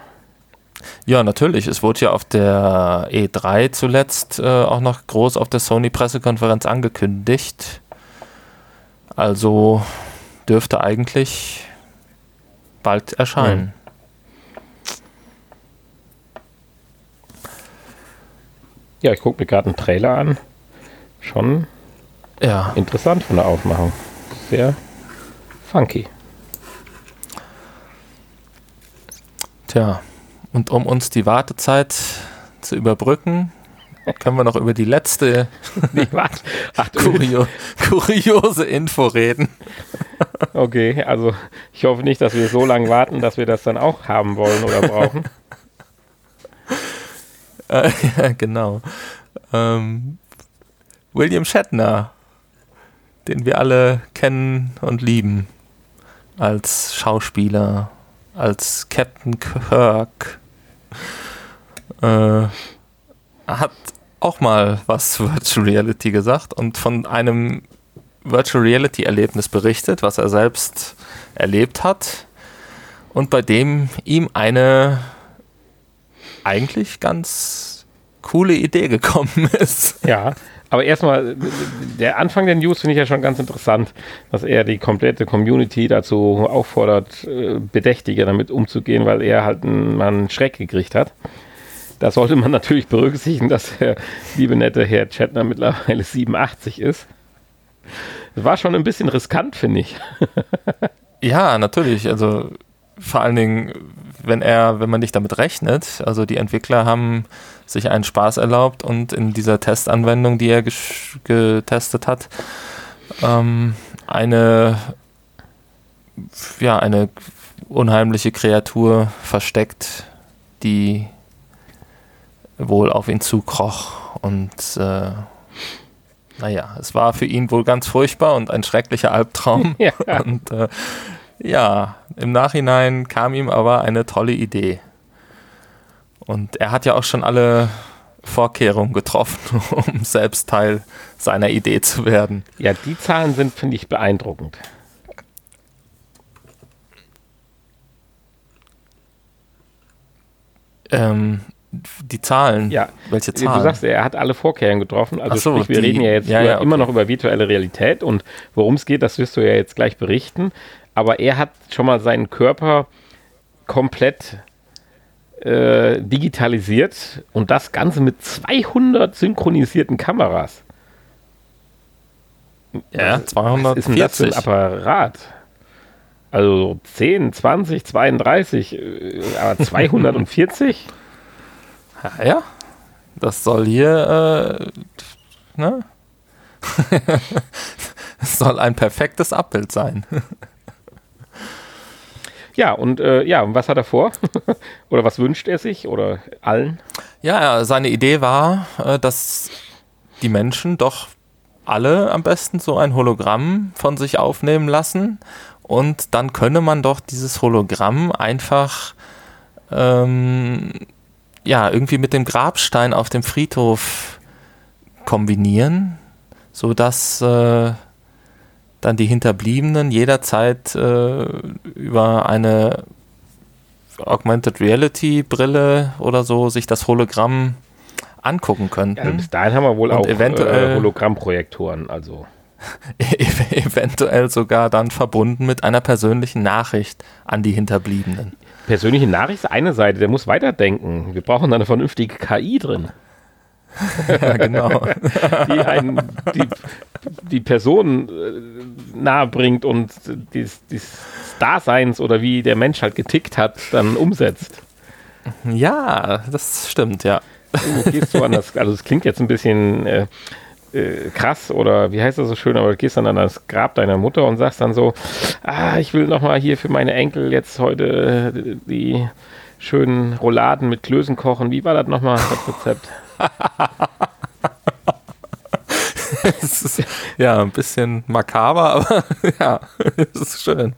Ja, natürlich. Es wurde ja auf der E3 zuletzt äh, auch noch groß auf der Sony-Pressekonferenz angekündigt. Also dürfte eigentlich bald erscheinen.
Ja, ich gucke mir gerade einen Trailer an. Schon
Ja.
interessant von der Aufmachung. Sehr funky.
Tja. Und um uns die Wartezeit zu überbrücken, können wir noch über die letzte?
Ach, du,
kurio kuriose Info reden.
okay, also ich hoffe nicht, dass wir so lange warten, dass wir das dann auch haben wollen oder brauchen.
Äh, ja, genau. Ähm, William Shatner, den wir alle kennen und lieben, als Schauspieler, als Captain Kirk, äh, hat auch mal was zu Virtual Reality gesagt und von einem Virtual Reality Erlebnis berichtet, was er selbst erlebt hat und bei dem ihm eine eigentlich ganz coole Idee gekommen ist.
Ja, aber erstmal, der Anfang der News finde ich ja schon ganz interessant, dass er die komplette Community dazu auffordert, äh, bedächtiger damit umzugehen, weil er halt einen, einen Schreck gekriegt hat. Da sollte man natürlich berücksichtigen, dass der liebe nette Herr Chatner mittlerweile 87 ist. Das war schon ein bisschen riskant, finde ich.
Ja, natürlich. Also vor allen Dingen, wenn er, wenn man nicht damit rechnet, also die Entwickler haben sich einen Spaß erlaubt und in dieser Testanwendung, die er getestet hat, ähm, eine ja, eine unheimliche Kreatur versteckt, die wohl auf ihn zukroch und äh, naja, es war für ihn wohl ganz furchtbar und ein schrecklicher Albtraum.
Ja.
Und äh, ja, im Nachhinein kam ihm aber eine tolle Idee. Und er hat ja auch schon alle Vorkehrungen getroffen, um selbst Teil seiner Idee zu werden.
Ja, die Zahlen sind, finde ich, beeindruckend.
Ähm, die Zahlen.
Ja,
Welche
Du
Zahlen?
sagst, er hat alle Vorkehrungen getroffen. Also
so,
sprich, wir
die-
reden ja jetzt
ja,
über,
ja, okay.
immer noch über virtuelle Realität und worum es geht, das wirst du ja jetzt gleich berichten. Aber er hat schon mal seinen Körper komplett äh, digitalisiert und das Ganze mit 200 synchronisierten Kameras.
ja,
Was ist denn das für ein
240.
Apparat? Also 10, 20, 32, äh, aber 240?
Ja, ja. Das soll hier, äh, ne? Es soll ein perfektes Abbild sein.
Ja, und äh, ja, was hat er vor? oder was wünscht er sich? Oder allen?
Ja, ja, seine Idee war, äh, dass die Menschen doch alle am besten so ein Hologramm von sich aufnehmen lassen und dann könne man doch dieses Hologramm einfach ähm, ja irgendwie mit dem Grabstein auf dem Friedhof kombinieren, sodass äh, dann die Hinterbliebenen jederzeit äh, über eine Augmented Reality Brille oder so sich das Hologramm angucken könnten. Ja,
bis dahin haben wir wohl
Und
auch
eventuell-
äh, Hologrammprojektoren. Also
Ev- eventuell sogar dann verbunden mit einer persönlichen Nachricht an die Hinterbliebenen.
Persönliche Nachricht ist eine Seite, der muss weiterdenken. Wir brauchen da eine vernünftige KI drin,
Ja, genau.
die einen, die, die Person äh, nahe bringt und des, des Daseins oder wie der Mensch halt getickt hat, dann umsetzt.
ja, das stimmt, ja.
Du gehst so an das, also es klingt jetzt ein bisschen äh, äh, krass oder wie heißt das so schön, aber du gehst dann an das Grab deiner Mutter und sagst dann so, ah, ich will nochmal hier für meine Enkel jetzt heute äh, die schönen Rouladen mit Klößen kochen. Wie war das nochmal, das Rezept?
Ist, ja, ein bisschen makaber, aber ja, es ist schön.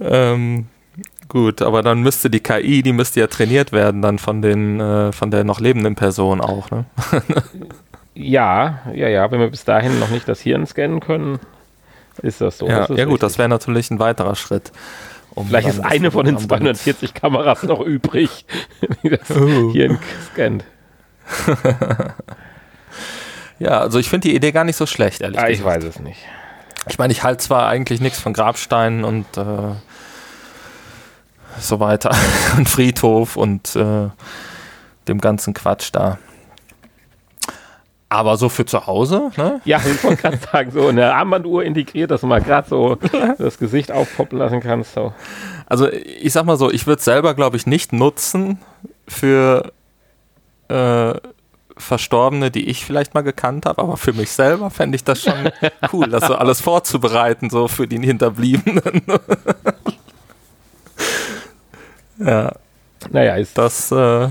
Ähm, gut, aber dann müsste die KI, die müsste ja trainiert werden dann von den, äh, von der noch lebenden Person auch, ne?
Ja, ja, ja, wenn wir bis dahin noch nicht das Hirn scannen können, ist das so.
ja,
das
ja gut, das wäre natürlich ein weiterer Schritt. um
Vielleicht ist eine von den
Hologramm damit-
240 Kameras noch übrig, die das
Oh.
Hirn scannt.
Ja, also ich finde die Idee gar nicht so schlecht, ehrlich
Ah, ich
gesagt.
weiß es nicht.
Ich meine, ich halte zwar eigentlich nichts von Grabsteinen und äh, so weiter und Friedhof und äh, dem ganzen Quatsch da. Aber so für zu Hause, ne?
Ja, ich wollte gerade sagen, so eine Armbanduhr integriert, dass du mal gerade so das Gesicht aufpoppen lassen kannst. So.
Also ich sag mal so, ich würde es selber, glaube ich, nicht nutzen für äh, Verstorbene, die ich vielleicht mal gekannt habe, aber für mich selber fände ich das schon cool, das so alles vorzubereiten, so für die Hinterbliebenen. ja.
Naja, ist
Das äh,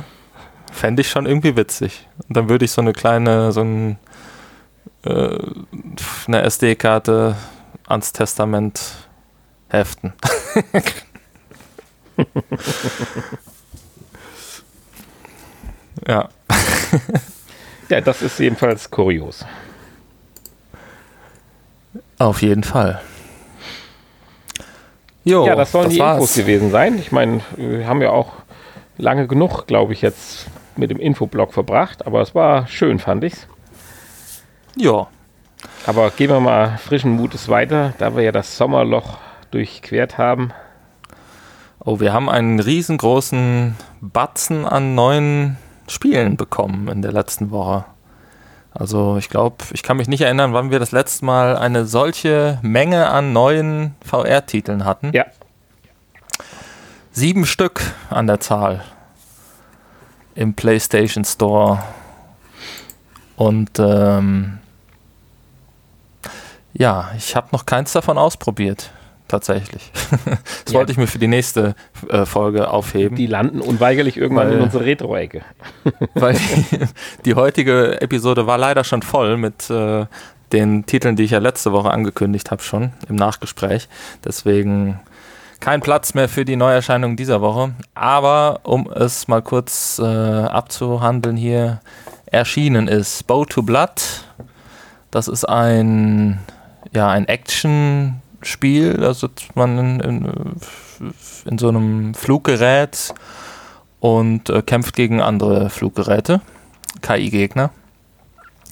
fände ich schon irgendwie witzig. Und dann würde ich so eine kleine, so ein, äh, eine SD-Karte ans Testament heften. ja.
ja, das ist jedenfalls kurios.
Auf jeden Fall. Jo,
ja, das sollen die
war's.
Infos gewesen sein. Ich meine, wir haben ja auch lange genug, glaube ich, jetzt mit dem Infoblog verbracht, aber es war schön, fand ich's.
Ja,
Aber gehen wir mal frischen Mutes weiter, da wir ja das Sommerloch durchquert haben.
Oh, wir haben einen riesengroßen Batzen an neuen Spielen bekommen in der letzten Woche. Also ich glaube, ich kann mich nicht erinnern, wann wir das letzte Mal eine solche Menge an neuen VR-Titeln hatten.
Ja,
Sieben Stück an der Zahl im PlayStation Store. Und ähm, ja, ich habe noch keins davon ausprobiert, tatsächlich. das
Ja.
wollte ich mir für die nächste äh, Folge aufheben.
die landen unweigerlich irgendwann
Weil-
in unsere Retro-Ecke.
weil die, die heutige Episode war leider schon voll mit äh, den Titeln, die ich ja letzte Woche angekündigt habe, schon im Nachgespräch. Deswegen kein Platz mehr für die Neuerscheinung dieser Woche. Aber um es mal kurz äh, abzuhandeln hier, erschienen ist Bow to Blood. Das ist ein, ja, ein Action-Spiel. Da sitzt man in, in, in so einem Fluggerät und äh, kämpft gegen andere Fluggeräte, KI-Gegner,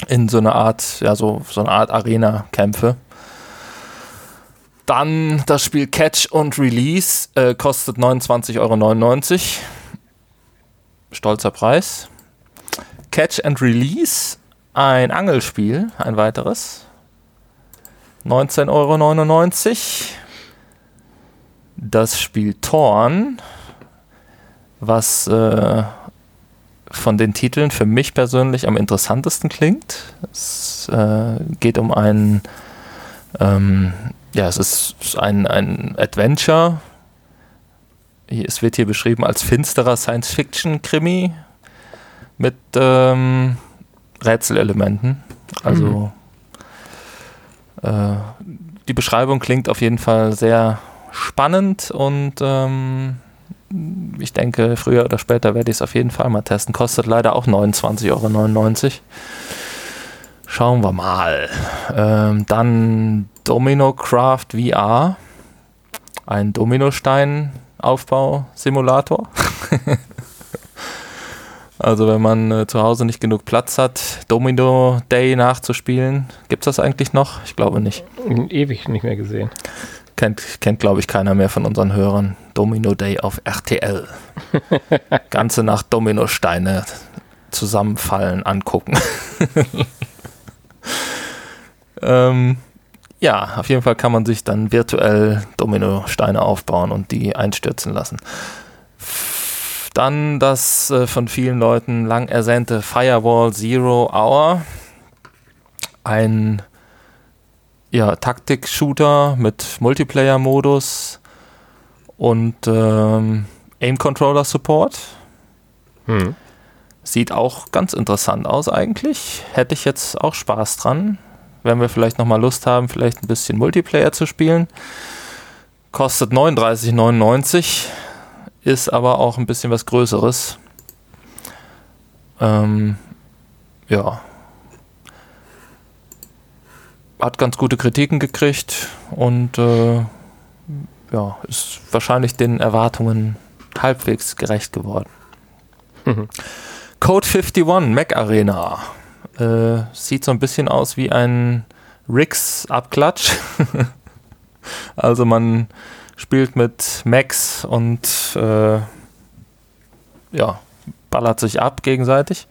in so einer Art, ja, so, so eine Art Arena-Kämpfe. Dann das Spiel Catch und Release äh, kostet 29,99 Euro. Stolzer Preis. Catch and Release, ein Angelspiel, ein weiteres. 19,99 Euro. Das Spiel Torn, was äh, von den Titeln für mich persönlich am interessantesten klingt. Es äh, geht um ein, ähm, ja, es ist ein, ein Adventure. Es wird hier beschrieben als finsterer Science-Fiction-Krimi mit ähm, Rätselelementen. Also äh, die Beschreibung klingt auf jeden Fall sehr spannend und ähm, ich denke, früher oder später werde ich es auf jeden Fall mal testen. Kostet leider auch 29,99 Euro. Schauen wir mal. Ähm, dann Domino Craft VR. Ein Dominostein-Aufbau-Simulator. also wenn man äh, zu Hause nicht genug Platz hat, Domino Day nachzuspielen. Gibt es das eigentlich noch? Ich glaube nicht.
Ewig nicht mehr gesehen.
Kennt, kennt glaube ich, keiner mehr von unseren Hörern. Domino Day auf RTL. Ganze Nacht Dominosteine zusammenfallen, angucken. ähm, ja, auf jeden Fall kann man sich dann virtuell Dominosteine aufbauen und die einstürzen lassen. Dann das äh, von vielen Leuten lang ersehnte Firewall Zero Hour. Ein ja, Taktik-Shooter mit Multiplayer-Modus und ähm, Aim-Controller-Support. Hm. Sieht auch ganz interessant aus eigentlich. Hätte ich jetzt auch Spaß dran wenn wir vielleicht nochmal Lust haben, vielleicht ein bisschen Multiplayer zu spielen. Kostet 39,99, ist aber auch ein bisschen was Größeres. Ähm, ja. Hat ganz gute Kritiken gekriegt und äh, ja, ist wahrscheinlich den Erwartungen halbwegs gerecht geworden. Mhm. Code 51, Mac Arena. Äh, sieht so ein bisschen aus wie ein Rigs-Abklatsch. also man spielt mit Max und äh, ja, ballert sich ab gegenseitig.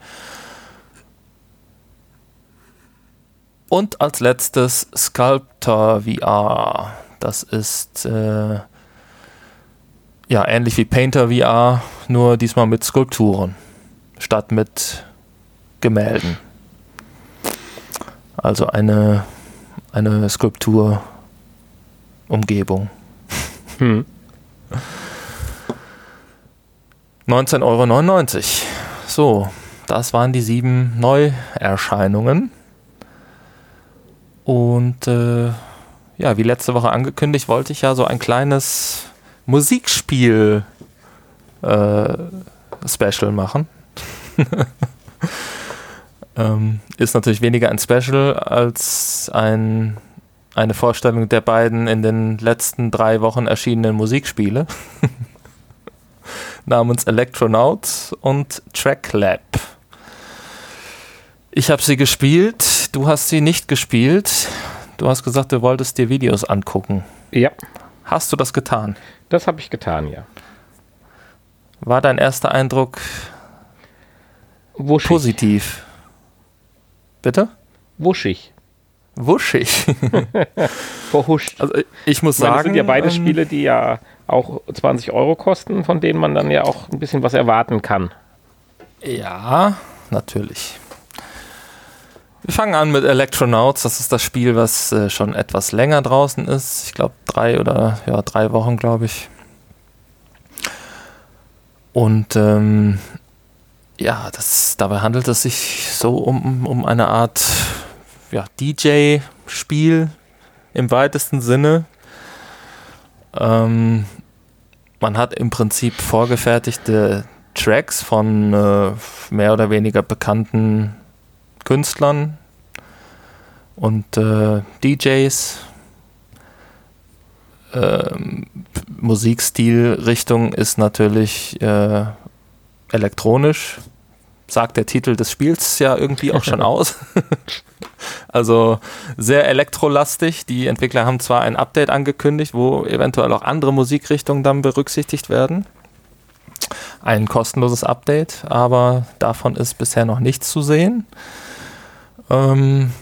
Und als letztes Sculptor VR. Das ist äh, ja ähnlich wie Painter VR, nur diesmal mit Skulpturen statt mit Gemälden. Also eine, eine Skulpturumgebung. Hm. 19,99 Euro. So, das waren die sieben Neuerscheinungen. Und äh, ja, wie letzte Woche angekündigt, wollte ich ja so ein kleines Musikspiel äh, Special machen. Ähm, ist natürlich weniger ein Special als ein, eine Vorstellung der beiden in den letzten drei Wochen erschienenen Musikspiele. namens Electronauts und Track Lab. Ich habe sie gespielt, du hast sie nicht gespielt. Du hast gesagt, du wolltest dir Videos angucken.
Ja.
Hast du das getan?
Das habe ich getan, ja.
War dein erster Eindruck
Wuschig.
positiv? Bitte?
Wuschig.
Wuschig.
Verhuscht.
Also ich muss ich meine, sagen. Das
sind ja beide ähm, Spiele, die ja auch 20 Euro kosten, von denen man dann ja auch ein bisschen was erwarten kann.
Ja, natürlich. Wir fangen an mit Electronauts. Das ist das Spiel, was äh, schon etwas länger draußen ist. Ich glaube drei oder ja drei Wochen, glaube ich. Und ähm, ja, das, dabei handelt es sich so um, um eine Art ja, DJ-Spiel im weitesten Sinne. Ähm, man hat im Prinzip vorgefertigte Tracks von äh, mehr oder weniger bekannten Künstlern und äh, DJs. Ähm, Musikstilrichtung ist natürlich äh, elektronisch. Sagt der Titel des Spiels ja irgendwie auch schon aus. also sehr elektrolastig. Die Entwickler haben zwar ein Update angekündigt, wo eventuell auch andere Musikrichtungen dann berücksichtigt werden. Ein kostenloses Update, aber davon ist bisher noch nichts zu sehen. Ähm,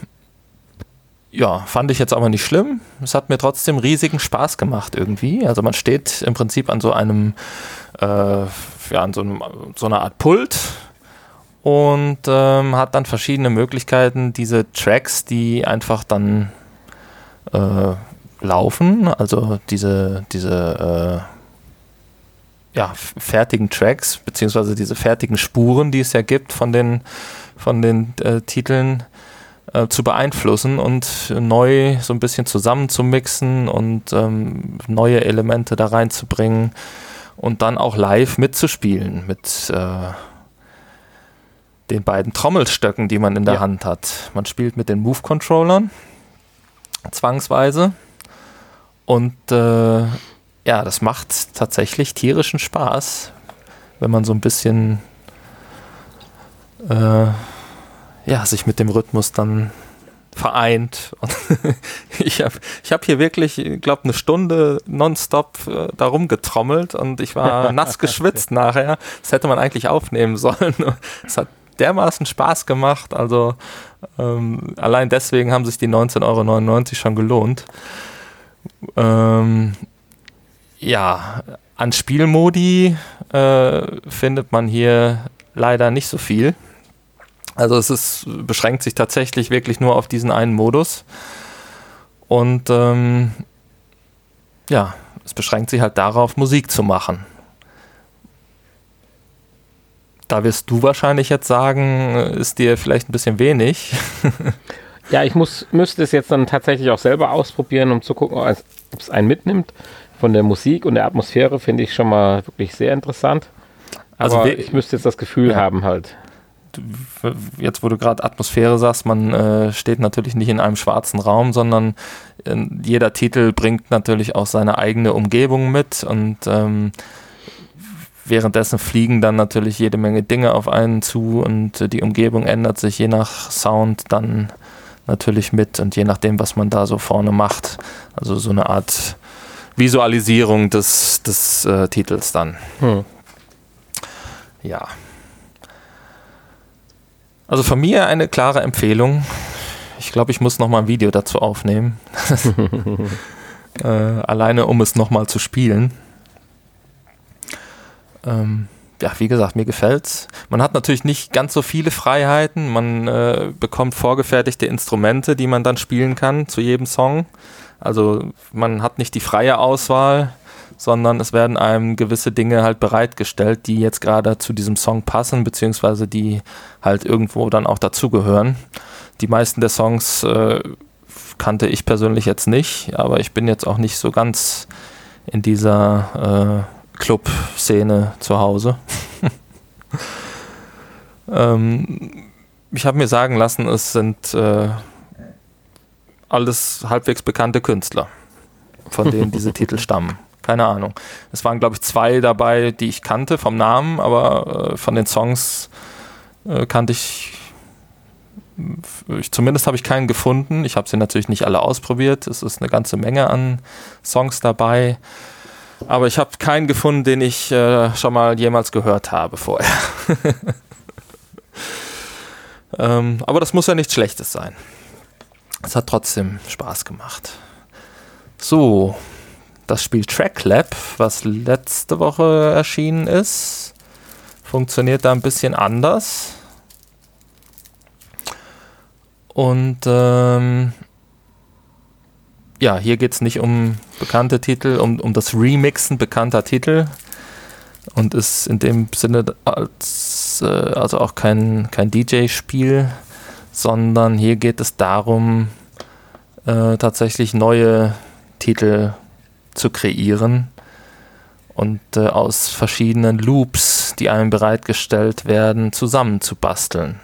ja, fand ich jetzt aber nicht schlimm. Es hat mir trotzdem riesigen Spaß gemacht irgendwie. Also man steht im Prinzip an so einem äh, ja, an so, einem, so einer Art Pult und ähm, hat dann verschiedene Möglichkeiten, diese Tracks, die einfach dann äh, laufen, also diese, diese äh, ja, fertigen Tracks, beziehungsweise diese fertigen Spuren, die es ja gibt von den, von den äh, Titeln, äh, zu beeinflussen und neu so ein bisschen zusammenzumixen und ähm, neue Elemente da reinzubringen und dann auch live mitzuspielen mit äh, den beiden Trommelstöcken, die man in der ja. Hand hat. Man spielt mit den Move-Controllern zwangsweise und äh, ja, das macht tatsächlich tierischen Spaß, wenn man so ein bisschen äh, ja, sich mit dem Rhythmus dann vereint. Und ich habe ich hab hier wirklich, ich glaube, eine Stunde nonstop äh, darum getrommelt und ich war nass geschwitzt nachher. Das hätte man eigentlich aufnehmen sollen. Es hat dermaßen Spaß gemacht. Also ähm, allein deswegen haben sich die 19,99 Euro schon gelohnt. Ähm, ja, an Spielmodi äh, findet man hier leider nicht so viel. Also es ist, beschränkt sich tatsächlich wirklich nur auf diesen einen Modus. Und ähm, ja, es beschränkt sich halt darauf, Musik zu machen. Da wirst du wahrscheinlich jetzt sagen, ist dir vielleicht ein bisschen wenig.
ja, ich muss, müsste es jetzt dann tatsächlich auch selber ausprobieren, um zu gucken, ob es einen mitnimmt. Von der Musik und der Atmosphäre finde ich schon mal wirklich sehr interessant. Also Aber also ich müsste jetzt das Gefühl ja. haben halt
jetzt wo du gerade Atmosphäre sagst, man äh, steht natürlich nicht in einem schwarzen Raum, sondern äh, jeder Titel bringt natürlich auch seine eigene Umgebung mit und ähm, währenddessen fliegen dann natürlich jede Menge Dinge auf einen zu und äh, die Umgebung ändert sich je nach Sound dann natürlich mit und je nachdem, was man da so vorne macht. Also so eine Art Visualisierung des, des äh, Titels dann. Hm. Ja. Also von mir eine klare Empfehlung. Ich glaube, ich muss noch mal ein Video dazu aufnehmen. äh, alleine, um es noch mal zu spielen. Ähm, ja, wie gesagt, mir gefällt's. Man hat natürlich nicht ganz so viele Freiheiten. Man äh, bekommt vorgefertigte Instrumente, die man dann spielen kann zu jedem Song. Also man hat nicht die freie Auswahl sondern es werden einem gewisse Dinge halt bereitgestellt, die jetzt gerade zu diesem Song passen, beziehungsweise die halt irgendwo dann auch dazugehören. Die meisten der Songs äh, kannte ich persönlich jetzt nicht, aber ich bin jetzt auch nicht so ganz in dieser äh, Club-Szene zu Hause. ähm, ich habe mir sagen lassen, es sind äh, alles halbwegs bekannte Künstler, von denen diese Titel stammen. Keine Ahnung. Es waren, glaube ich, zwei dabei, die ich kannte vom Namen, aber äh, von den Songs äh, kannte ich, ich zumindest habe ich keinen gefunden. Ich habe sie natürlich nicht alle ausprobiert. Es ist eine ganze Menge an Songs dabei. Aber ich habe keinen gefunden, den ich äh, schon mal jemals gehört habe vorher. ähm, aber das muss ja nichts Schlechtes sein. Es hat trotzdem Spaß gemacht. So, das Spiel Tracklab, was letzte Woche erschienen ist, funktioniert da ein bisschen anders. Und ähm, ja, hier geht es nicht um bekannte Titel, um, um das Remixen bekannter Titel und ist in dem Sinne als, äh, also auch kein, kein DJ-Spiel, sondern hier geht es darum, äh, tatsächlich neue Titel zu kreieren und äh, aus verschiedenen Loops, die einem bereitgestellt werden, zusammenzubasteln.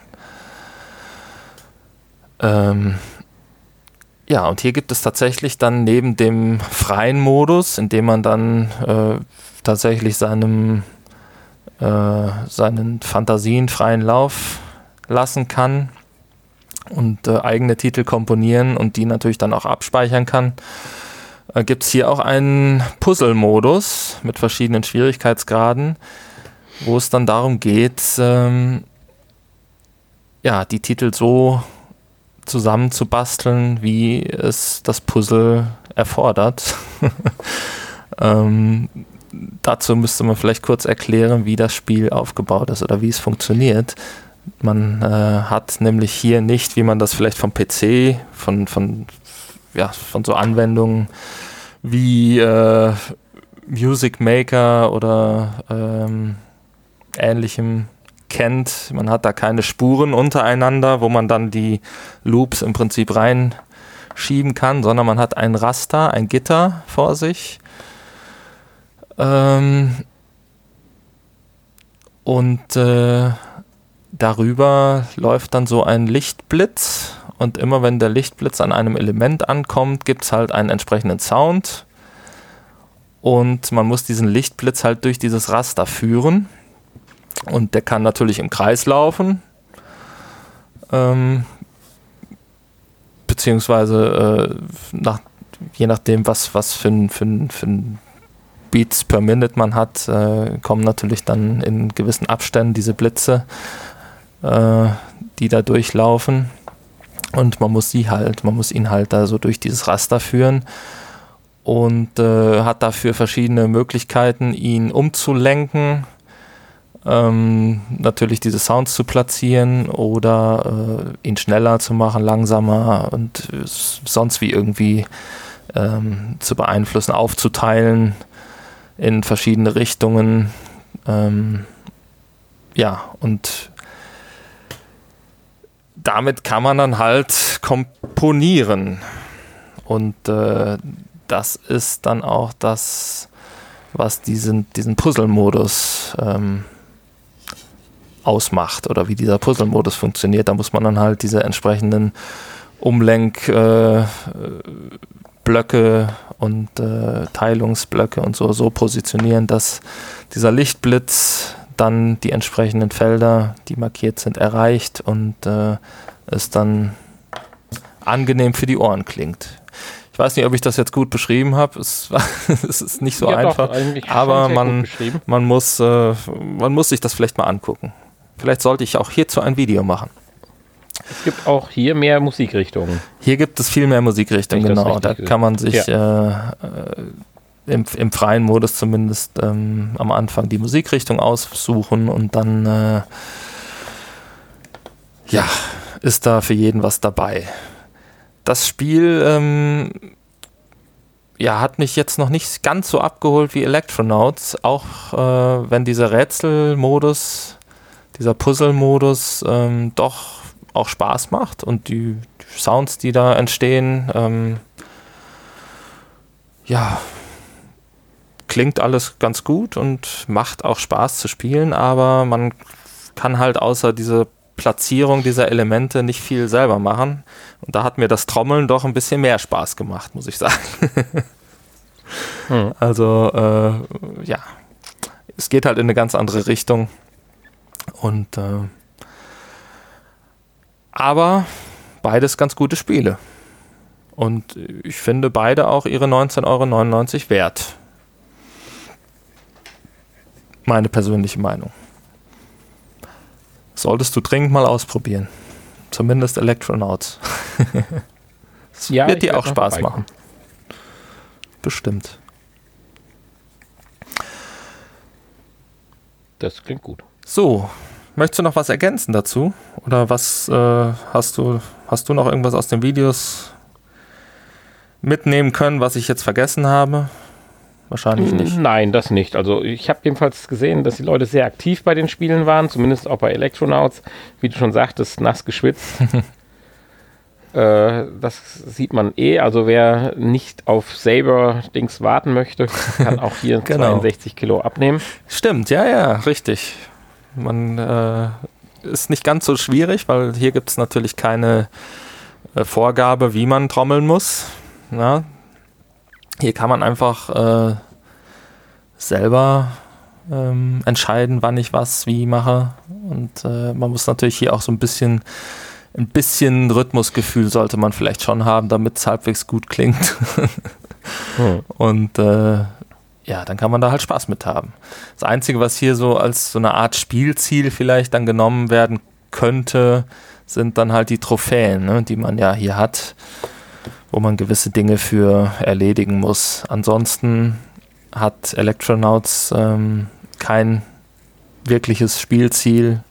Ähm, ja, und hier gibt es tatsächlich dann neben dem freien Modus, in dem man dann äh, tatsächlich seinem, äh, seinen Fantasien freien Lauf lassen kann und äh, eigene Titel komponieren und die natürlich dann auch abspeichern kann, äh, gibt es hier auch einen Puzzle-Modus mit verschiedenen Schwierigkeitsgraden, wo es dann darum geht, ähm, ja, die Titel so zusammenzubasteln, wie es das Puzzle erfordert. ähm, dazu müsste man vielleicht kurz erklären, wie das Spiel aufgebaut ist oder wie es funktioniert. Man äh, hat nämlich hier nicht, wie man das vielleicht vom PC, von, von ja, von so Anwendungen wie äh, Music Maker oder ähm, ähnlichem kennt. Man hat da keine Spuren untereinander, wo man dann die Loops im Prinzip reinschieben kann, sondern man hat ein Raster, ein Gitter vor sich. Ähm, Und äh, darüber läuft dann so ein Lichtblitz. Und immer wenn der Lichtblitz an einem Element ankommt, gibt es halt einen entsprechenden Sound. Und man muss diesen Lichtblitz halt durch dieses Raster führen. Und der kann natürlich im Kreis laufen. Ähm, beziehungsweise äh, nach, je nachdem, was, was für ein, für, ein, für ein Beats per Minute man hat, äh, kommen natürlich dann in gewissen Abständen diese Blitze, äh, die da durchlaufen. Und man muss sie halt, man muss ihn halt da so durch dieses Raster führen und äh, hat dafür verschiedene Möglichkeiten, ihn umzulenken. Ähm, natürlich diese Sounds zu platzieren oder äh, ihn schneller zu machen, langsamer und sonst wie irgendwie ähm, zu beeinflussen, aufzuteilen in verschiedene Richtungen. Ähm, ja, und damit kann man dann halt komponieren. Und äh, das ist dann auch das, was diesen, diesen Puzzle-Modus ähm, ausmacht oder wie dieser Puzzle-Modus funktioniert. Da muss man dann halt diese entsprechenden Umlenkblöcke äh, und äh, Teilungsblöcke und so, so positionieren, dass dieser Lichtblitz dann die entsprechenden Felder, die markiert sind, erreicht und äh, es dann angenehm für die Ohren klingt. Ich weiß nicht, ob ich das jetzt gut beschrieben habe. Es, es, ist nicht so ja, einfach, doch, aber man, man, muss, äh, man muss sich das vielleicht mal angucken. Vielleicht sollte ich auch hierzu ein Video machen.
Es gibt auch hier mehr Musikrichtungen.
Hier gibt es viel mehr Musikrichtungen, genau. Da kann man sich ja. äh, im, im, freien Modus zumindest ähm, am Anfang die Musikrichtung aussuchen und dann äh, ja, ist da für jeden was dabei. Das Spiel ähm, ja, hat mich jetzt noch nicht ganz so abgeholt wie Electronauts, auch äh, wenn dieser Rätselmodus, dieser Puzzle-Modus ähm, doch auch Spaß macht und die, die Sounds, die da entstehen, ähm, ja, klingt alles ganz gut und macht auch Spaß zu spielen, aber man kann halt außer diese Platzierung dieser Elemente nicht viel selber machen. Und da hat mir das Trommeln doch ein bisschen mehr Spaß gemacht, muss ich sagen. hm. Also, äh, ja, es geht halt in eine ganz andere Richtung. Und äh, aber beides ganz gute Spiele. Und ich finde beide auch ihre 19,99 Euro wert. Meine persönliche Meinung. Solltest du dringend mal ausprobieren. Zumindest Electronauts. Es ja, wird dir auch Spaß machen. Bestimmt.
Das klingt gut.
So, möchtest du noch was ergänzen dazu? Oder was äh, hast du, hast du noch irgendwas aus den Videos mitnehmen können, was ich jetzt vergessen habe? Wahrscheinlich nicht.
Nein, das nicht. Also ich habe jedenfalls gesehen, dass die Leute sehr aktiv bei den Spielen waren, zumindest auch bei Electronauts. Wie du schon sagtest, nass geschwitzt. äh, das sieht man eh. Also wer nicht auf Saber-Dings warten möchte, kann auch hier genau. 62 Kilo abnehmen.
Stimmt, ja, ja, richtig. Man äh, ist nicht ganz so schwierig, weil hier gibt es natürlich keine äh, Vorgabe, wie man trommeln muss. Ja, hier kann man einfach äh, selber ähm, entscheiden, wann ich was wie mache. Und äh, man muss natürlich hier auch so ein bisschen, ein bisschen Rhythmusgefühl sollte man vielleicht schon haben, damit es halbwegs gut klingt. hm. Und äh, ja, dann kann man da halt Spaß mit haben. Das Einzige, was hier so als so eine Art Spielziel vielleicht dann genommen werden könnte, sind dann halt die Trophäen, ne, die man ja hier hat wo man gewisse Dinge für erledigen muss. Ansonsten hat Electronauts ähm, kein wirkliches Spielziel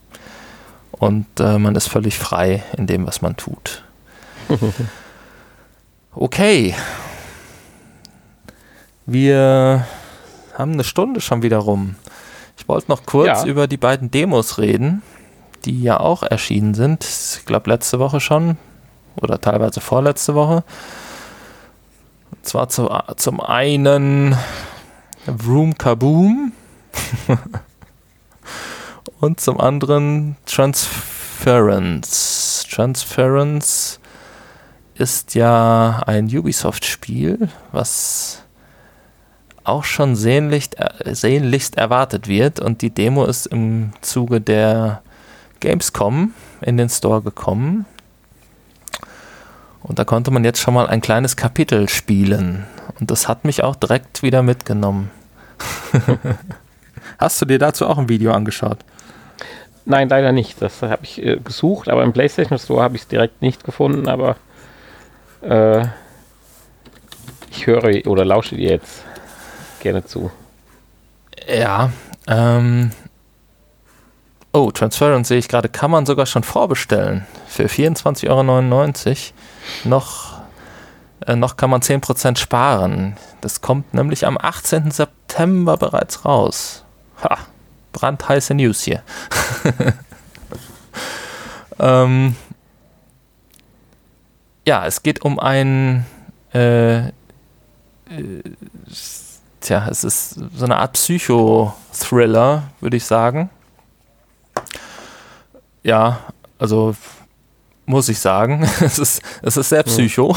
und äh, man ist völlig frei in dem, was man tut. Okay. Wir haben eine Stunde schon wieder rum. Ich wollte noch kurz ja. über die beiden Demos reden, die ja auch erschienen sind. Ich glaube letzte Woche schon, oder teilweise vorletzte Woche. Und zwar zu, zum einen Room Kaboom und zum anderen Transference. Transference ist ja ein Ubisoft-Spiel, was auch schon sehnlichst, äh, sehnlichst erwartet wird und die Demo ist im Zuge der Gamescom in den Store gekommen. Und da konnte man jetzt schon mal ein kleines Kapitel spielen. Und das hat mich auch direkt wieder mitgenommen. Hast du dir dazu auch ein Video angeschaut?
Nein, leider nicht. Das habe ich äh, gesucht, aber im PlayStation Store habe ich es direkt nicht gefunden. Aber äh, ich höre oder lausche dir jetzt gerne zu.
Ja, ähm, Oh, Transference sehe ich gerade, kann man sogar schon vorbestellen. Für 24,99 Euro. Noch, äh, noch kann man 10% sparen. Das kommt nämlich am 18. September bereits raus. Ha, brandheiße News hier. ähm, ja, es geht um ein äh, äh, tja, es ist so eine Art Psycho-Thriller, würde ich sagen. Ja, also muss ich sagen, es ist, es ist sehr psycho.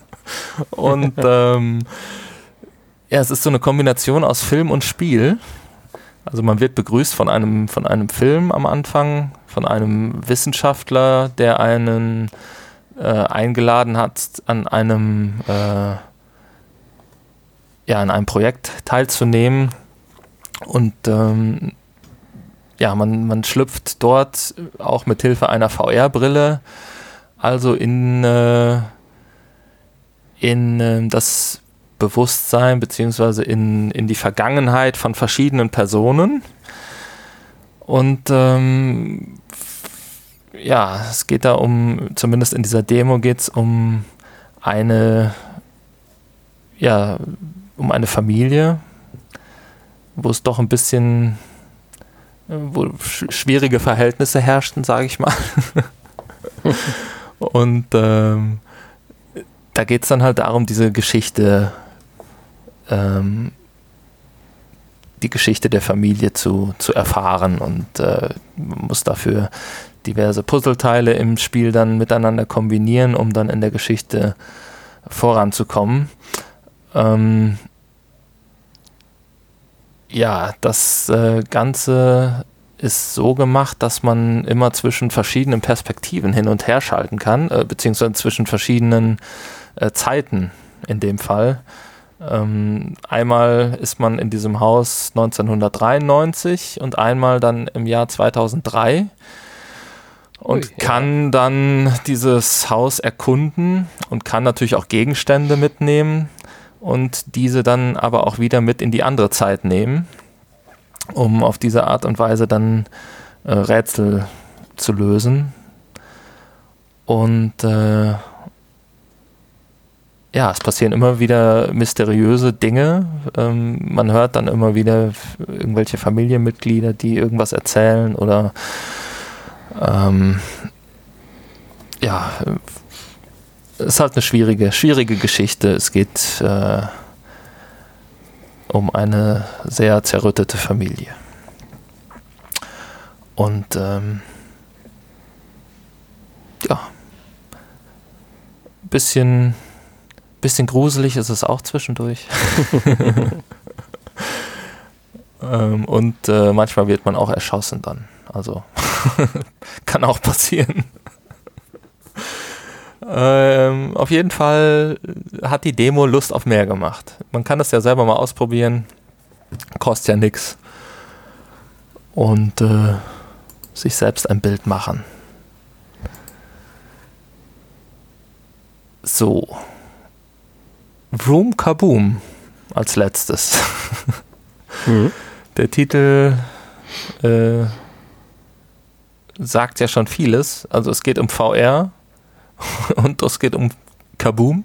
und ähm, ja, es ist so eine Kombination aus Film und Spiel. Also man wird begrüßt von einem, von einem Film am Anfang, von einem Wissenschaftler, der einen äh, eingeladen hat, an einem, äh, ja, an einem Projekt teilzunehmen. Und ähm, ja, man, man schlüpft dort auch mit Hilfe einer VR-Brille, also in, äh, in äh, das Bewusstsein beziehungsweise in, in die Vergangenheit von verschiedenen Personen. Und ähm, ja, es geht da um, zumindest in dieser Demo geht es um eine, ja, um eine Familie, wo es doch ein bisschen wo schwierige Verhältnisse herrschten, sage ich mal. und ähm, da geht es dann halt darum, diese Geschichte, ähm, die Geschichte der Familie zu, zu erfahren und äh, man muss dafür diverse Puzzleteile im Spiel dann miteinander kombinieren, um dann in der Geschichte voranzukommen. Ähm, ja, das äh, Ganze ist so gemacht, dass man immer zwischen verschiedenen Perspektiven hin und her schalten kann, äh, beziehungsweise zwischen verschiedenen äh, Zeiten in dem Fall. Ähm, einmal ist man in diesem Haus 1993 und einmal dann im Jahr 2003 und Ui, kann ja. dann dieses Haus erkunden und kann natürlich auch Gegenstände mitnehmen, und diese dann aber auch wieder mit in die andere Zeit nehmen, um auf diese Art und Weise dann äh, Rätsel zu lösen. Und äh, ja, es passieren immer wieder mysteriöse Dinge. Ähm, man hört dann immer wieder irgendwelche Familienmitglieder, die irgendwas erzählen oder ähm, ja, ist halt eine schwierige, schwierige Geschichte. Es geht äh, um eine sehr zerrüttete Familie. Und ähm, ja, bisschen, bisschen gruselig ist es auch zwischendurch. ähm, und äh, manchmal wird man auch erschossen dann. Also kann auch passieren. Ähm, auf jeden Fall hat die Demo Lust auf mehr gemacht. Man kann das ja selber mal ausprobieren. Kostet ja nichts. Und äh, sich selbst ein Bild machen. So. Room Kaboom als letztes. Mhm. Der Titel äh, sagt ja schon vieles. Also es geht um VR und das geht um Kaboom.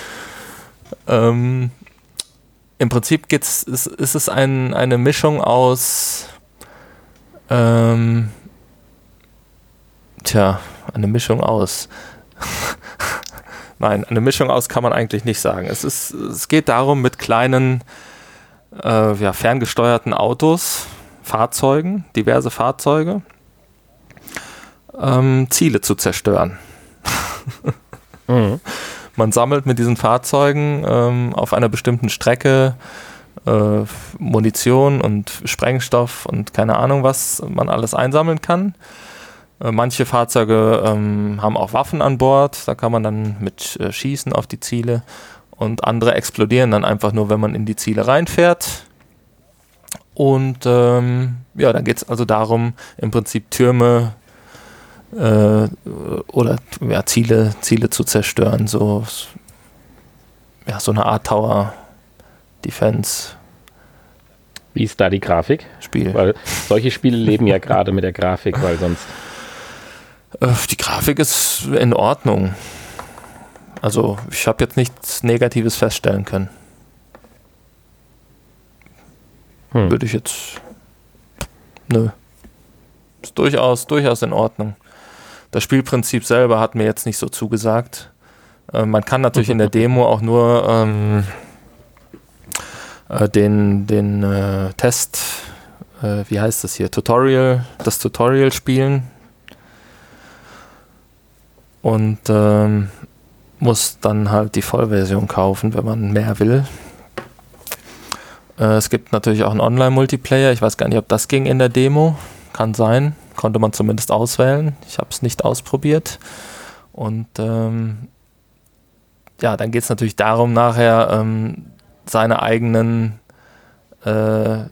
ähm, Im Prinzip geht's, ist, ist es ein, eine Mischung aus ähm, Tja, eine Mischung aus. Nein, eine Mischung aus kann man eigentlich nicht sagen. Es, ist, es geht darum, mit kleinen, äh, ja, ferngesteuerten Autos Fahrzeugen, diverse Fahrzeuge, ähm, Ziele zu zerstören. mhm. Man sammelt mit diesen Fahrzeugen ähm, auf einer bestimmten Strecke äh, Munition und Sprengstoff und keine Ahnung, was man alles einsammeln kann. Äh, manche Fahrzeuge ähm, haben auch Waffen an Bord, da kann man dann mit äh, schießen auf die Ziele und andere explodieren dann einfach nur, wenn man in die Ziele reinfährt. Und ähm, ja, dann geht es also darum, im Prinzip Türme äh, oder ja, Ziele, Ziele zu zerstören. So, ja, so eine Art Tower Defense.
Wie ist da die Grafik?
Spiel.
Weil solche Spiele leben ja gerade mit der Grafik, weil sonst.
Äh, die Grafik ist in Ordnung. Also ich habe jetzt nichts Negatives feststellen können. Hm. Würde ich jetzt. Nö. Ist durchaus, durchaus in Ordnung. Das Spielprinzip selber hat mir jetzt nicht so zugesagt. Äh, man kann natürlich in der Demo auch nur ähm, äh, den, den äh, Test, äh, wie heißt das hier, Tutorial, das Tutorial spielen. Und ähm, muss dann halt die Vollversion kaufen, wenn man mehr will. Äh, es gibt natürlich auch einen Online-Multiplayer. Ich weiß gar nicht, ob das ging in der Demo. Kann sein. Konnte man zumindest auswählen. Ich habe es nicht ausprobiert. Und ähm, ja, dann geht es natürlich darum, nachher ähm, seine eigenen äh,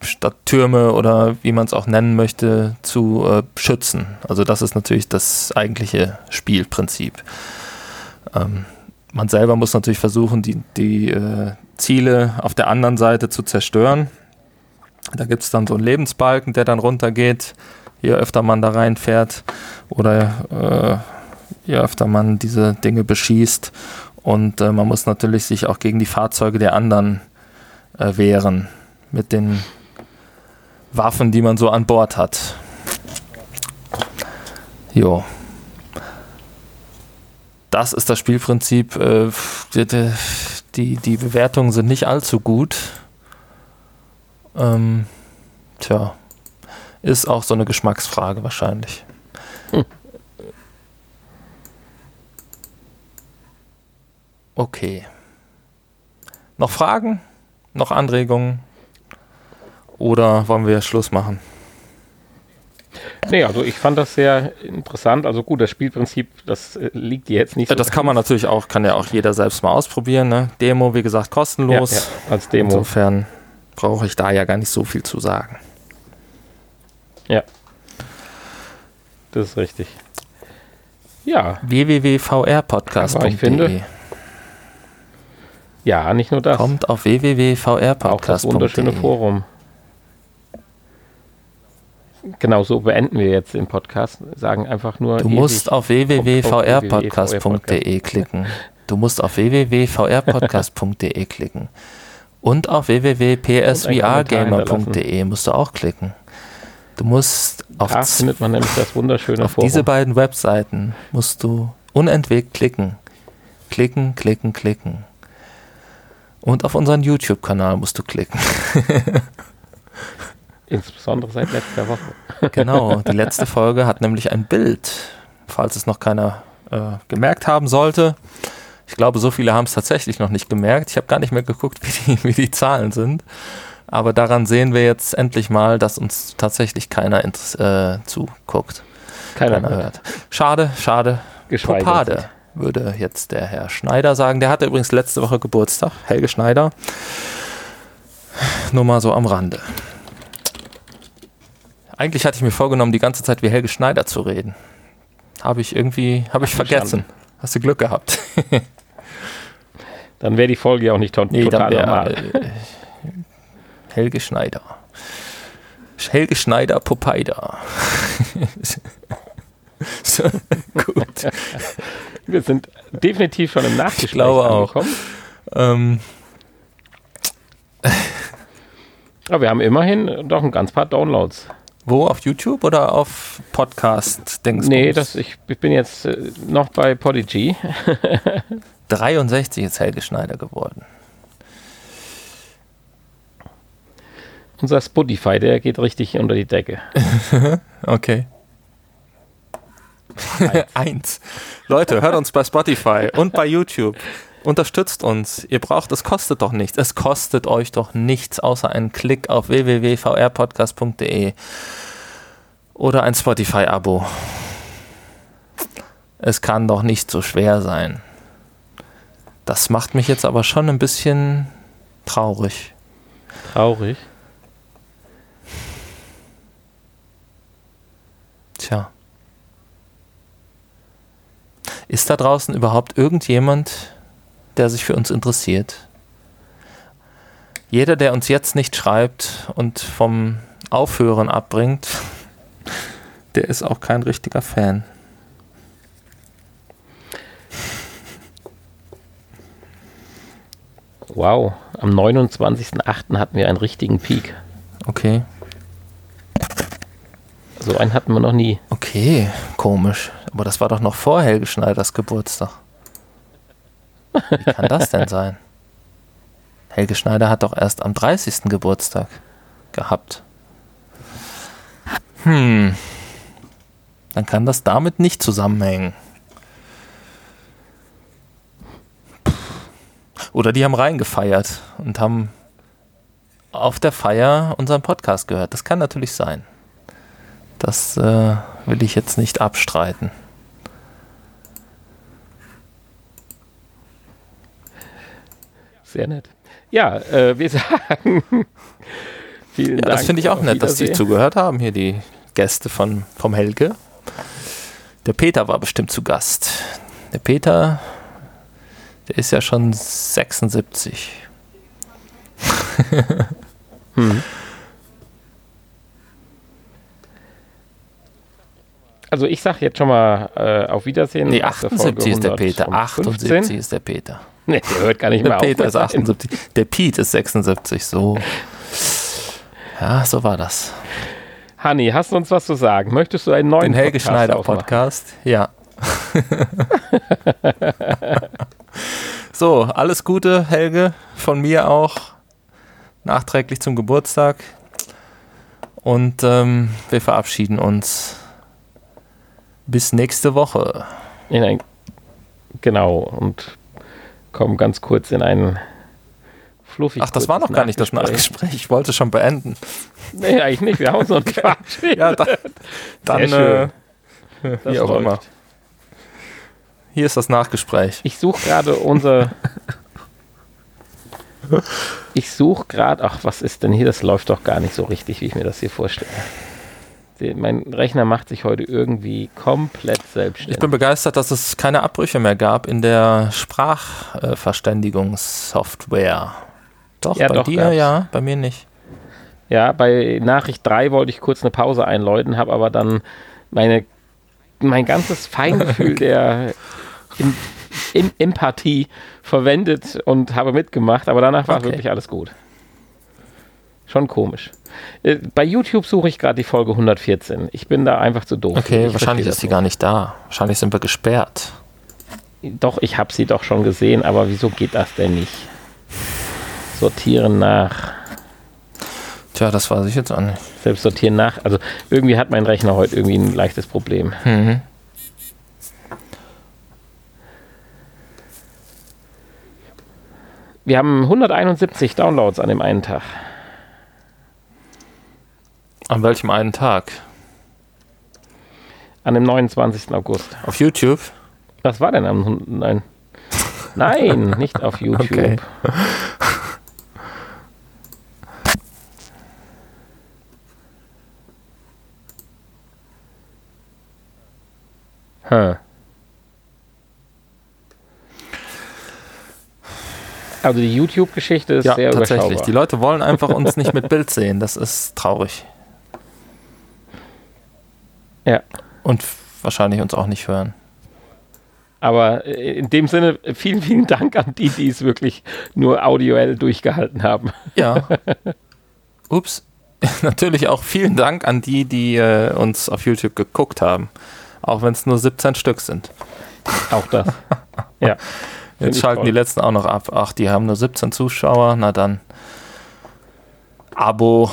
Stadttürme oder wie man es auch nennen möchte, zu äh, schützen. Also das ist natürlich das eigentliche Spielprinzip. Ähm, man selber muss natürlich versuchen, die, die äh, Ziele auf der anderen Seite zu zerstören. Da gibt es dann so einen Lebensbalken, der dann runtergeht, je öfter man da reinfährt oder äh, je öfter man diese Dinge beschießt. Und äh, man muss natürlich sich auch gegen die Fahrzeuge der anderen äh, wehren mit den Waffen, die man so an Bord hat. Jo. Das ist das Spielprinzip. Äh, die, die Bewertungen sind nicht allzu gut. Ähm, tja, ist auch so eine Geschmacksfrage wahrscheinlich. Hm. Okay. Noch Fragen? Noch Anregungen? Oder wollen wir Schluss machen?
Nee, also ich fand das sehr interessant. Also gut, das Spielprinzip, das äh, liegt dir jetzt nicht
so. Das kann man natürlich auch, kann ja auch jeder selbst mal ausprobieren. Ne? Demo, wie gesagt, kostenlos. Ja,
ja, als Demo.
Insofern brauche ich da ja gar nicht so viel zu sagen.
Ja. Das ist richtig. Ja.
www.vrpodcast.de
Ich finde. Ja, nicht nur das.
Kommt auf www.vrpodcast.de. Auch
das wunderschöne Forum. Genau so beenden wir jetzt den Podcast. Sagen einfach nur.
Du musst auf www.vrpodcast.de klicken. Du musst auf www.vrpodcast.de klicken. Und auf www.psvrgamer.de musst du auch klicken. Du musst auf
da findet man nämlich das wunderschöne
auf Forum. diese beiden Webseiten musst du unentwegt klicken. Klicken, klicken, klicken. Und auf unseren YouTube-Kanal musst du klicken.
Insbesondere seit letzter Woche.
genau, die letzte Folge hat nämlich ein Bild, falls es noch keiner äh, gemerkt haben sollte. Ich glaube, so viele haben es tatsächlich noch nicht gemerkt. Ich habe gar nicht mehr geguckt, wie die, wie die Zahlen sind. Aber daran sehen wir jetzt endlich mal, dass uns tatsächlich keiner äh, zuguckt.
Keiner, keiner hört.
Schade, schade. Popade, würde jetzt der Herr Schneider sagen. Der hatte übrigens letzte Woche Geburtstag, Helge Schneider. Nur mal so am Rande. Eigentlich hatte ich mir vorgenommen, die ganze Zeit wie Helge Schneider zu reden. Habe ich irgendwie, habe ich vergessen. Hast du Glück gehabt.
dann wäre die Folge ja auch nicht
nee, total wär, normal. Äh, Helge Schneider. Helge Schneider Popeida.
so, gut. Wir sind definitiv schon im Nachgespräch
ich glaube auch. Ähm.
Aber wir haben immerhin doch ein ganz paar Downloads.
Wo? Auf YouTube oder auf Podcast?
Denkst nee, das, ich, ich bin jetzt äh, noch bei Podigy.
63 ist Helge Schneider geworden.
Unser Spotify, der geht richtig unter die Decke.
Okay. Eins. Leute, hört uns bei Spotify und bei YouTube. Unterstützt uns. Ihr braucht, es kostet doch nichts. Es kostet euch doch nichts, außer einen Klick auf www.vrpodcast.de oder ein Spotify-Abo. Es kann doch nicht so schwer sein. Das macht mich jetzt aber schon ein bisschen traurig.
Traurig.
Tja. Ist da draußen überhaupt irgendjemand, der sich für uns interessiert? Jeder, der uns jetzt nicht schreibt und vom Aufhören abbringt, der ist auch kein richtiger Fan.
Wow, am 29.08. hatten wir einen richtigen Peak.
Okay.
So einen hatten wir noch nie.
Okay, komisch. Aber das war doch noch vor Helge Schneiders Geburtstag. Wie kann das denn sein? Helge Schneider hat doch erst am 30. Geburtstag gehabt. Hm. Dann kann das damit nicht zusammenhängen. Oder die haben reingefeiert und haben auf der Feier unseren Podcast gehört. Das kann natürlich sein. Das äh, will ich jetzt nicht abstreiten.
Sehr nett. Ja, äh, wir sagen
vielen ja, Dank. Das finde ich auch nett, dass Sie zugehört haben, hier die Gäste von, vom Helge. Der Peter war bestimmt zu Gast. Der Peter, der ist ja schon 76. hm.
Also ich sage jetzt schon mal äh, auf Wiedersehen.
Nee, 78 ist der Peter. 78 ist der Peter.
Nee, der hört gar nicht mehr
der Peter ist 78. Der Pete ist 76. So. Ja, so war das.
Hanni, hast du uns was zu sagen? Möchtest du einen neuen
Den Helge Podcast Schneider aufmachen? Podcast? Ja. so, alles Gute, Helge, von mir auch. Nachträglich zum Geburtstag. Und ähm, wir verabschieden uns bis nächste Woche.
In ein, genau, und kommen ganz kurz in einen
fluffig. Ach, das war noch gar nicht das Nachgespräch. Ich wollte schon beenden.
Nee, eigentlich nicht. Wir haben uns noch nicht verabschiedet. ja,
dann, dann äh, wie auch läuft. immer. Hier ist das Nachgespräch.
Ich suche gerade unser. ich suche gerade. Ach, was ist denn hier? Das läuft doch gar nicht so richtig, wie ich mir das hier vorstelle mein Rechner macht sich heute irgendwie komplett selbstständig.
Ich bin begeistert, dass es keine Abbrüche mehr gab in der Sprachverständigungssoftware. Doch, ja, bei doch, dir gab's. ja, bei mir nicht.
Ja, bei Nachricht 3 wollte ich kurz eine Pause einläuten, habe aber dann meine, mein ganzes Feingefühl der in, in Empathie verwendet und habe mitgemacht, aber danach war okay. wirklich alles gut. Schon komisch. Äh, bei YouTube suche ich gerade die Folge 114. Ich bin da einfach zu doof.
Okay, ich wahrscheinlich ist sie gar nicht da. Wahrscheinlich sind wir gesperrt.
Doch, ich habe sie doch schon gesehen, aber wieso geht das denn nicht? Sortieren nach.
Tja, das weiß ich jetzt auch nicht.
Selbst sortieren nach. Also irgendwie hat mein Rechner heute irgendwie ein leichtes Problem. Mhm. Wir haben 171 Downloads an dem einen Tag.
An welchem einen Tag?
An dem 29. August.
Auf YouTube?
Was war denn am. Nein. Nein, nicht auf YouTube. Okay. Huh. Also die YouTube-Geschichte ist ja, sehr tatsächlich. überschaubar.
Die Leute wollen einfach uns nicht mit Bild sehen. Das ist traurig.
Ja.
Und wahrscheinlich uns auch nicht hören.
Aber äh, in dem Sinne, vielen, vielen Dank an die, die es wirklich nur audioell durchgehalten haben.
Ja. Ups. Natürlich auch vielen Dank an die, die äh, uns auf YouTube geguckt haben. Auch wenn es nur 17 Stück sind.
Auch das. ja.
Jetzt schalten toll. die letzten auch noch ab. Ach, die haben nur 17 Zuschauer. Na dann. Abo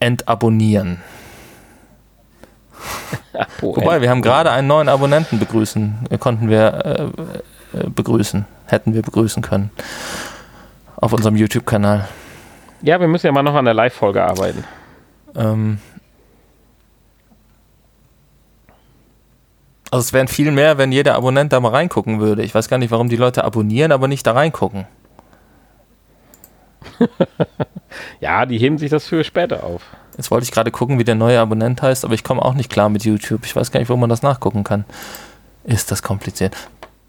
entabonnieren.
Abo,
Wobei, wir haben gerade einen neuen Abonnenten begrüßen, äh, konnten wir äh, äh, begrüßen, hätten wir begrüßen können. Auf unserem YouTube-Kanal.
Ja, wir müssen ja mal noch an der Live-Folge arbeiten.
Ähm also es wären viel mehr, wenn jeder Abonnent da mal reingucken würde. Ich weiß gar nicht, warum die Leute abonnieren, aber nicht da reingucken.
Ja, die heben sich das für später auf.
Jetzt wollte ich gerade gucken, wie der neue Abonnent heißt, aber ich komme auch nicht klar mit YouTube. Ich weiß gar nicht, wo man das nachgucken kann. Ist das kompliziert.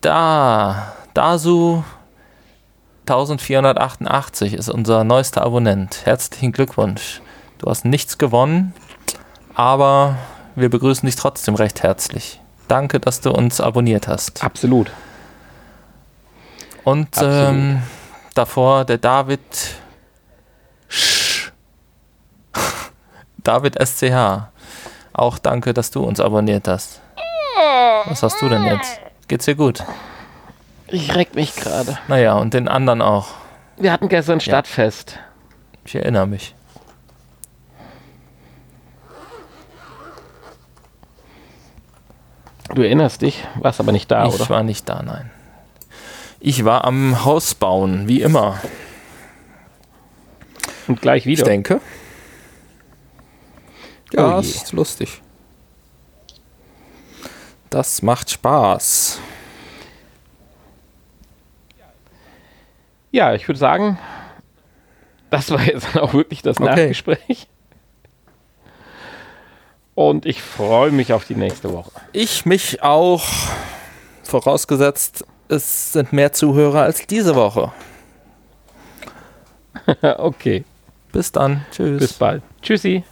Da, Dasu 1488 ist unser neuester Abonnent. Herzlichen Glückwunsch. Du hast nichts gewonnen, aber wir begrüßen dich trotzdem recht herzlich. Danke, dass du uns abonniert hast.
Absolut.
Und
Absolut.
ähm, davor der David Sch David SCH. Auch danke, dass du uns abonniert hast. Was hast du denn jetzt? Geht's dir gut?
Ich reck mich gerade.
Naja, und den anderen auch.
Wir hatten gestern Stadtfest.
Ich erinnere mich.
Du erinnerst dich, warst aber nicht da,
ich
oder?
war nicht da, nein. Ich war am Haus bauen, wie immer.
Und gleich wieder.
Ich denke.
Oh
Ja,
je.
ist lustig. Das macht Spaß.
Ja, ich würde sagen, das war jetzt dann auch wirklich das
Okay.
Nachgespräch. Und ich freue mich auf die nächste Woche.
Ich mich auch, vorausgesetzt, es sind mehr Zuhörer als diese Woche.
okay,
Bis dann. Tschüss.
bis bald. Tschüssi.